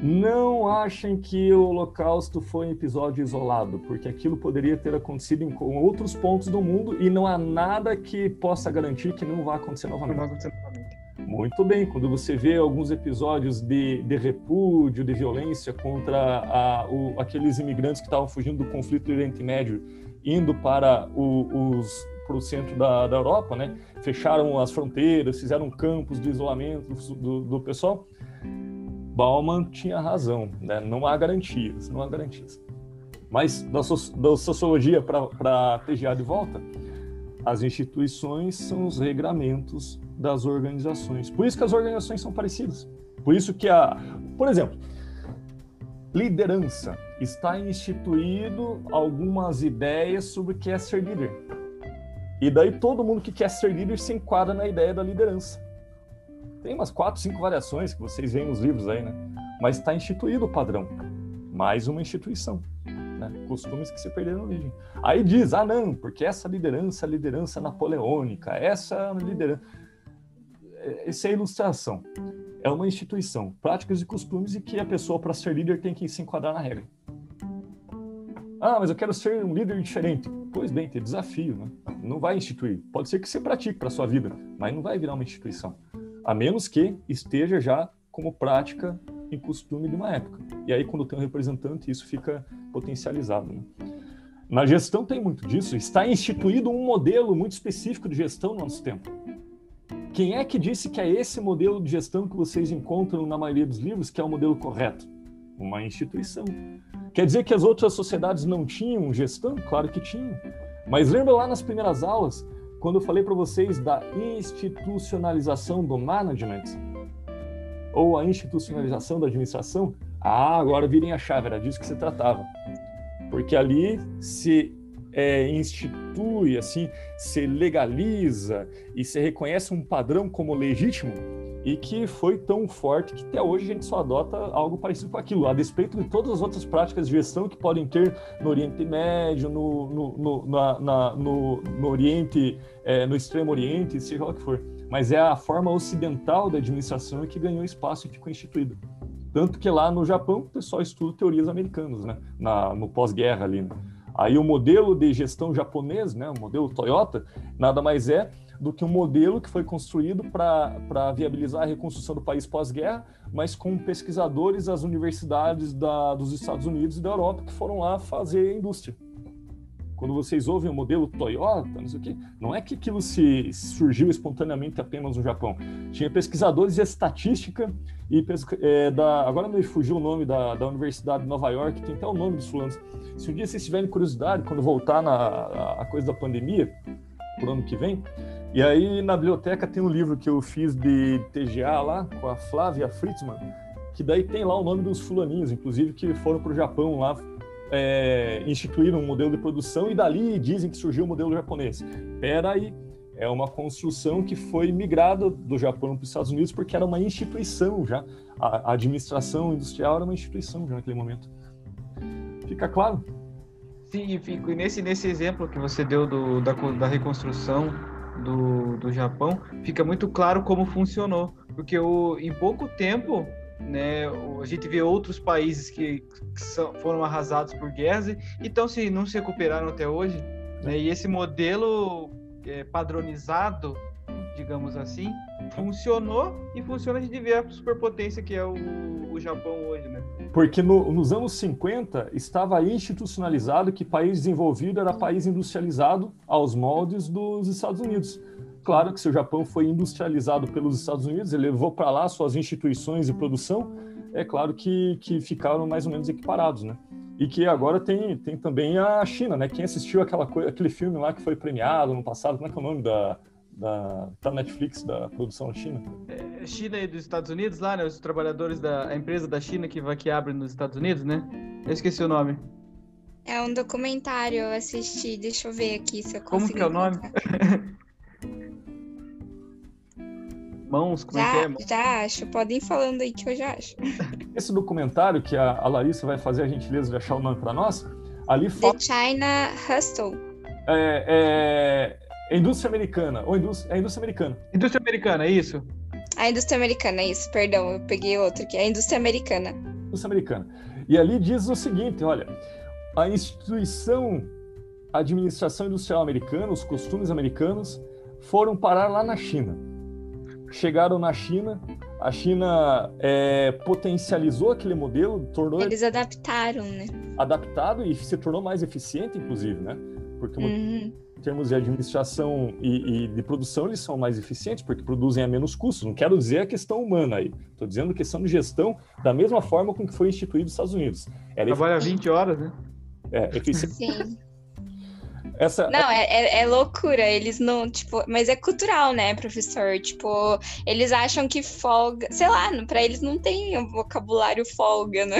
não achem que o Holocausto foi um episódio isolado, porque aquilo poderia ter acontecido em outros pontos do mundo e não há nada que possa garantir que não vai acontecer novamente. Não vai acontecer novamente. Muito bem, quando você vê alguns episódios de, de repúdio, de violência contra a, o, aqueles imigrantes que estavam fugindo do conflito do Oriente Médio, indo para o, os para o centro da, da Europa, né? Fecharam as fronteiras, fizeram campos de isolamento do, do pessoal. Bauman tinha razão, né? Não há garantias, não há garantias. Mas da, so, da sociologia para TGA de volta, as instituições são os regramentos das organizações. Por isso que as organizações são parecidas. Por isso que a, por exemplo, liderança está instituído algumas ideias sobre o que é ser líder. E daí todo mundo que quer ser líder se enquadra na ideia da liderança. Tem umas quatro, cinco variações que vocês veem nos livros aí, né? Mas está instituído o padrão. Mais uma instituição. Né? Costumes que se perderam na origem. Aí diz, ah não, porque essa liderança é liderança napoleônica, essa liderança... Isso é ilustração. É uma instituição, práticas e costumes e que a pessoa, para ser líder, tem que se enquadrar na regra. Ah, mas eu quero ser um líder diferente. Pois bem, tem desafio, né? Não vai instituir. Pode ser que você pratique para sua vida, mas não vai virar uma instituição. A menos que esteja já como prática em costume de uma época. E aí, quando tem um representante, isso fica potencializado. Né? Na gestão tem muito disso. Está instituído um modelo muito específico de gestão no nosso tempo. Quem é que disse que é esse modelo de gestão que vocês encontram na maioria dos livros que é o modelo correto? Uma instituição. Quer dizer que as outras sociedades não tinham gestão? Claro que tinham. Mas lembra lá nas primeiras aulas, quando eu falei para vocês da institucionalização do management? Ou a institucionalização da administração? Ah, agora virem a chave, era disso que se tratava. Porque ali se é, institui, assim, se legaliza e se reconhece um padrão como legítimo e que foi tão forte que até hoje a gente só adota algo parecido com aquilo, a despeito de todas as outras práticas de gestão que podem ter no Oriente Médio, no, no, no, na, na, no, no Oriente, é, no Extremo Oriente, seja lá o que for. Mas é a forma ocidental da administração que ganhou espaço e ficou instituída. Tanto que lá no Japão o pessoal estuda teorias americanas, né? Na, no pós-guerra ali. Né? Aí o modelo de gestão japonês, né, o modelo Toyota, nada mais é do que um modelo que foi construído para viabilizar a reconstrução do país pós-guerra, mas com pesquisadores das universidades da, dos Estados Unidos e da Europa que foram lá fazer indústria. Quando vocês ouvem o modelo Toyota, não sei o quê, não é que aquilo se surgiu espontaneamente apenas no Japão. Tinha pesquisadores de estatística e é, da, agora me fugiu o nome da, da Universidade de Nova York, tem até o nome dos fulanos. Se um dia vocês tiverem curiosidade, quando voltar na a, coisa da pandemia, por ano que vem, e aí na biblioteca tem um livro que eu fiz de TGA lá, com a Flávia Fritzman, que daí tem lá o nome dos fulaninhos, inclusive que foram para o Japão lá é, instituíram um modelo de produção e dali dizem que surgiu o modelo japonês. Pera aí, é uma construção que foi migrada do Japão para os Estados Unidos porque era uma instituição já. A, administração industrial era uma instituição já naquele momento. Fica claro? Sim, e nesse, nesse exemplo que você deu do, da, da reconstrução do, do Japão, fica muito claro como funcionou. Porque o, em pouco tempo né? A gente vê outros países que, que são, foram arrasados por guerras e então se não se recuperaram até hoje. Né? E esse modelo é, padronizado, digamos assim, funcionou e funciona de ver a superpotência que é o, o Japão hoje, né? Porque no, nos anos 50 estava institucionalizado que país desenvolvido era país industrializado aos moldes dos Estados Unidos. Claro que se o Japão foi industrializado pelos Estados Unidos, ele levou para lá suas instituições de produção, é claro que, que ficaram mais ou menos equiparados, né? E que agora tem, tem também a China, né? Quem assistiu aquela coisa, aquele filme lá que foi premiado no passado, como é que é o nome da, da, da Netflix, da produção China? É, China e dos Estados Unidos lá, né? Os trabalhadores da empresa da China que, vai, que abre nos Estados Unidos, né? Eu esqueci o nome. É um documentário, eu assisti, deixa eu ver aqui se eu consigo. Como que é o nome? Mãos, como já, é que é? Já acho, podem ir falando aí que eu já acho. Esse documentário que a, a Larissa vai fazer a gentileza de achar o nome para nós, ali fala... The China Hustle. É, é, é indústria americana, ou indústria, é indústria americana. Indústria americana, é isso? A indústria americana, é isso, perdão, eu peguei outro aqui, a indústria americana. Indústria americana. E ali diz o seguinte, olha, a instituição a administração industrial americana, os costumes americanos, foram parar lá na China. chegaram na China, a China é, potencializou aquele modelo, tornou eles adaptaram, né? Adaptado e se tornou mais eficiente, inclusive, né? Porque uhum. Em termos de administração e, e, de produção eles são mais eficientes porque produzem a menos custos. Não quero dizer a questão humana aí, estou dizendo a questão de gestão da mesma forma com que foi instituído nos Estados Unidos. Era Trabalha efic... 20 horas, né? É, eficiente. Sim. Essa... Não, é, é, é, loucura. Eles não, tipo, mas é cultural, né, professor? Tipo, eles acham que folga, sei lá, para eles não tem um vocabulário folga, né?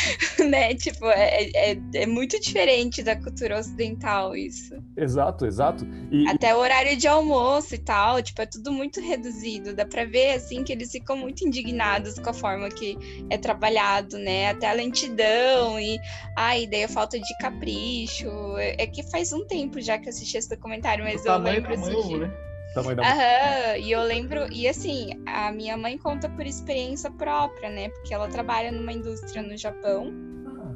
né? Tipo, é, é, é, muito diferente da cultura ocidental isso. Exato, exato. E... Até o horário de almoço e tal, tipo, é tudo muito reduzido. Dá para ver, assim, que eles ficam muito indignados com a forma que é trabalhado, né? Até a lentidão e a ideia, falta de capricho. É, é que faz um tempo tempo já que assisti esse documentário, mas o eu lembro assistir. Né? Aham, e eu lembro, e assim, a minha mãe conta por experiência própria, né? Porque ela trabalha numa indústria no Japão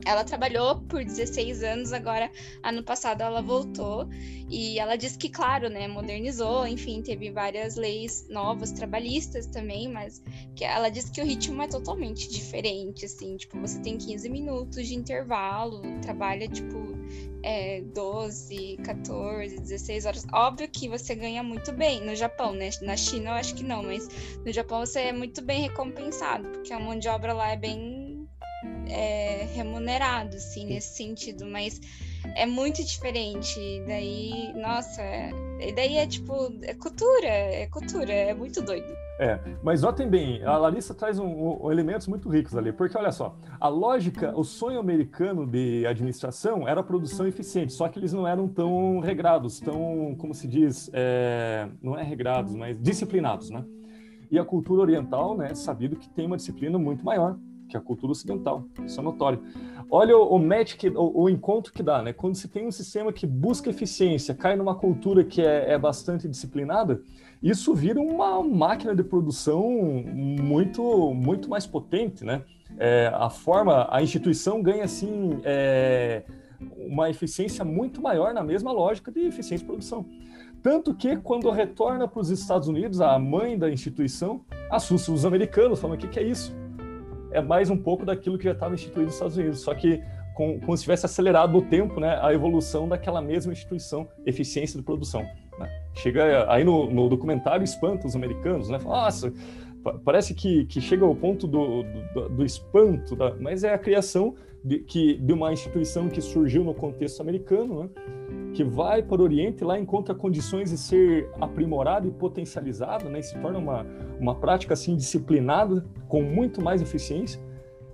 ela trabalhou por 16 anos, agora ano passado ela voltou e ela disse que, claro, né, modernizou, enfim, teve várias leis novas trabalhistas também, mas que ela disse que o ritmo é totalmente diferente, assim, tipo, você tem 15 minutos de intervalo, trabalha tipo é, 12, 14, 16 horas. Óbvio que você ganha muito bem no Japão, né? Na China eu acho que não, mas no Japão você é muito bem recompensado, porque a mão de obra lá é bem é, remunerado, assim, nesse sentido, mas é muito diferente. Daí, nossa, e daí é tipo, é cultura, é cultura, é muito doido. É, mas notem bem, a Larissa traz um, um, elementos muito ricos ali, porque olha só, a lógica, o sonho americano de administração era produção eficiente, só que eles não eram tão regrados, tão, como se diz, é, não é regrados, mas disciplinados, né? E a cultura oriental, né, sabido que tem uma disciplina muito maior, que é a cultura ocidental. Isso é notório. Olha o, o match, que, o, o, encontro que dá, né? Quando se tem um sistema que busca eficiência, cai numa cultura que é, é bastante disciplinada, isso vira uma máquina de produção muito, muito mais potente, né? É, a forma, a instituição ganha, assim, é, uma eficiência muito maior na mesma lógica de eficiência de produção. Tanto que, quando retorna para os Estados Unidos, a mãe da instituição assusta os americanos, falando: o que, que é isso? É mais um pouco daquilo que já estava instituído nos Estados Unidos, só que com, como se tivesse acelerado no tempo né, a evolução daquela mesma instituição, eficiência de produção. Né? Chega aí no, no, documentário espanta os americanos, né? Nossa, parece que, que chega ao ponto do, do, do espanto, da, mas é a criação de, que, de uma instituição que surgiu no contexto americano, né? Que vai para o Oriente, lá encontra condições de ser aprimorado e potencializado, né? E se torna uma, uma prática assim disciplinada, com muito mais eficiência,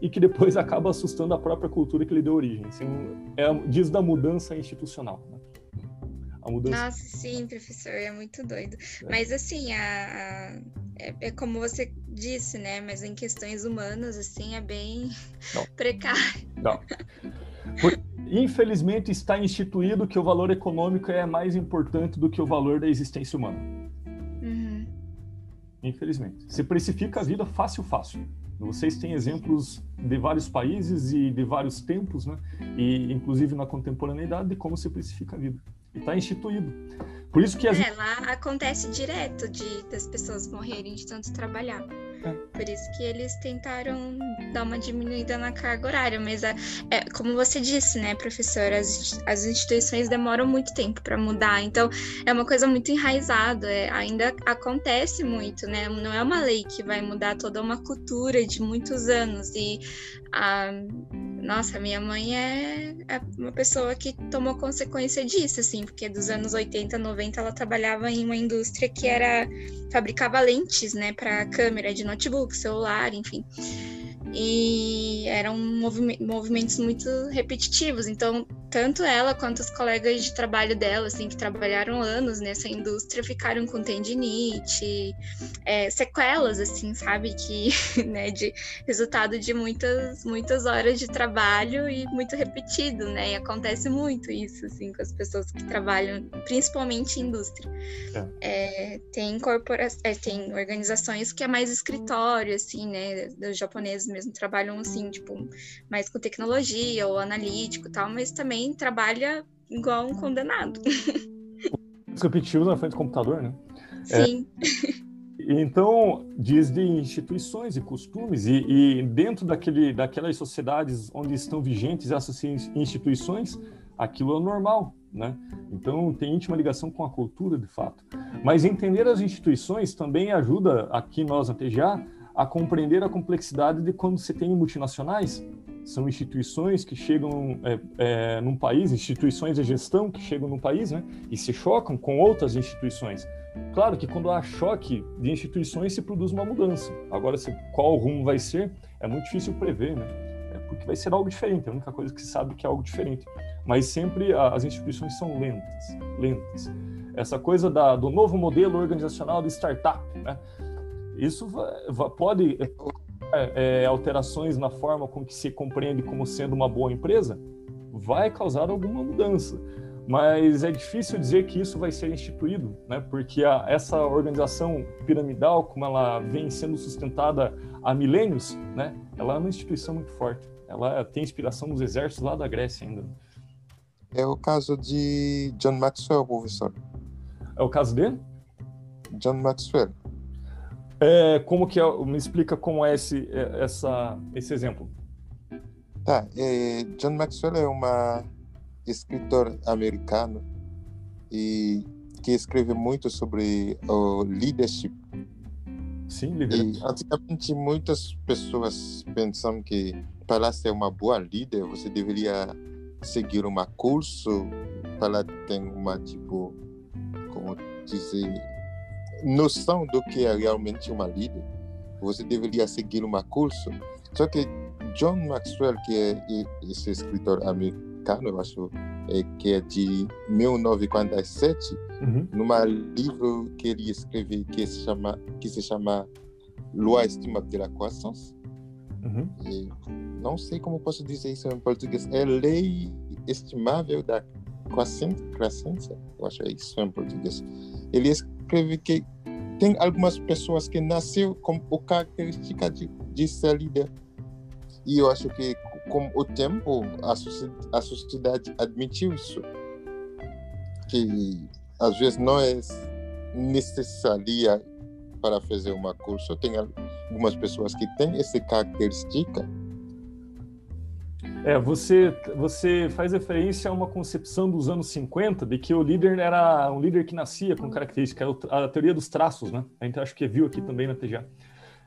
e que depois acaba assustando a própria cultura que lhe deu origem. Assim, é, diz da mudança institucional. Né? A mudança... Nossa, sim, professor, é muito doido. É. Mas assim, a, a é, é, como você disse, né? Mas em questões humanas, assim, é bem Não. precário. Não. Infelizmente está instituído que o valor econômico é mais importante do que o valor da existência humana. Uhum. Infelizmente. Se precifica a vida fácil, fácil. Vocês têm exemplos de vários países e de vários tempos, né? E inclusive na contemporaneidade de como se precifica a vida. E está instituído. Por isso que as... É, lá acontece direto de das pessoas morrerem de tanto trabalhar. É. Por isso que eles tentaram dar uma diminuída na carga horária, mas é, é como você disse, né, professor, as, as instituições demoram muito tempo para mudar, então é uma coisa muito enraizada, é, ainda acontece muito, né? Não é uma lei que vai mudar toda uma cultura de muitos anos e a nossa, minha mãe é, é, uma pessoa que tomou consequência disso, assim, porque dos anos 80, 90 ela trabalhava em uma indústria que era fabricava lentes, né, para câmera de notebook, celular, enfim e eram movimentos muito repetitivos. Então, tanto ela quanto os colegas de trabalho dela, assim, que trabalharam anos nessa indústria, ficaram com tendinite, é, sequelas, assim, sabe, que, né, de resultado de muitas, muitas horas de trabalho e muito repetido, né, e acontece muito isso, assim, com as pessoas que trabalham, principalmente em indústria. É. É, tem corpora é, tem organizações que é mais escritório, assim, né, dos japoneses mesmo trabalham assim, tipo, mais com tecnologia ou analítico e tal, mas também trabalha igual um condenado. Repetitivos na frente do computador, né? Sim. É, então, desde instituições e costumes, e, e, dentro daquele, daquelas sociedades onde estão vigentes essas instituições, aquilo é normal, né? Então, tem íntima ligação com a cultura, de fato. Mas entender as instituições também ajuda, aqui nós na TGA, a compreender a complexidade de quando você tem multinacionais. São instituições que chegam é, é, num país, instituições de gestão que chegam num país, né? E se chocam com outras instituições. Claro que quando há choque de instituições se produz uma mudança. Agora, se, qual o rumo vai ser, é muito difícil prever, né? É porque vai ser algo diferente. É a única coisa que se sabe que é algo diferente. Mas sempre a, as instituições são lentas, lentas. Essa coisa da, do novo modelo organizacional de startup, né? Isso pode é, é, alterações na forma com que se compreende como sendo uma boa empresa, vai causar alguma mudança mas é difícil dizer que isso vai ser instituído, né? Porque a, essa organização piramidal, como ela vem sendo sustentada há milênios, né? Ela é uma instituição muito forte. Ela tem inspiração nos exércitos lá da Grécia ainda. É o caso de John Maxwell, professor. É o caso dele? John Maxwell. É, como que é, me explica como é esse, é, essa, esse exemplo? Tá, é, John Maxwell é uma escritor americano e que escreve muito sobre o leadership. Sim, E antigamente muitas pessoas pensam que para ser uma boa líder você deveria seguir um curso para ter uma tipo como dizer noção do que é realmente uma líder. Você deveria seguir um curso. Só que John Maxwell, que é esse escritor americano eu acho, é, que é de 1947, uhum. num livro que ele escreveu que se chama, que se chama Loi Estimable de la Croissance. Uhum. não sei como posso dizer isso em português. É Lei Estimável da Crescência, eu acho que é isso em português. Ele escreve que tem algumas pessoas que nasceram com a característica de, de ser líder. E eu acho que com o tempo, a, a sociedade admitiu isso. Que às vezes não é necessária para fazer uma curso. Tem algumas pessoas que têm essa característica. É, você, você faz referência a uma concepção dos anos 50 de que o líder era um líder que nascia com característica, a teoria dos traços, né? A gente acho que viu aqui também na TGA.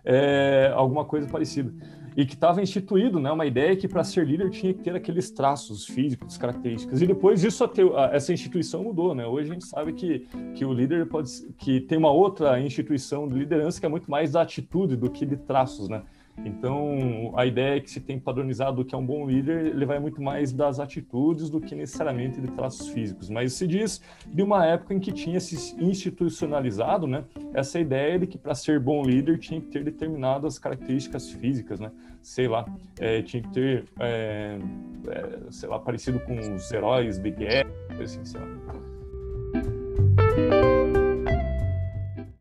É, alguma coisa parecida e que estava instituído, né, uma ideia que para ser líder tinha que ter aqueles traços físicos, características. E depois disso essa instituição mudou, né? Hoje a gente sabe que, que o líder pode que tem uma outra instituição de liderança que é muito mais da atitude do que de traços, né? Então, a ideia é que se tem padronizado o que é um bom líder, ele vai muito mais das atitudes do que necessariamente de traços físicos. Mas se diz de uma época em que tinha se institucionalizado, né, essa ideia de que para ser bom líder tinha que ter determinadas características físicas, né? Sei lá, é, tinha que ter, é, é, sei lá, parecido com os heróis de guerra, assim, sei lá.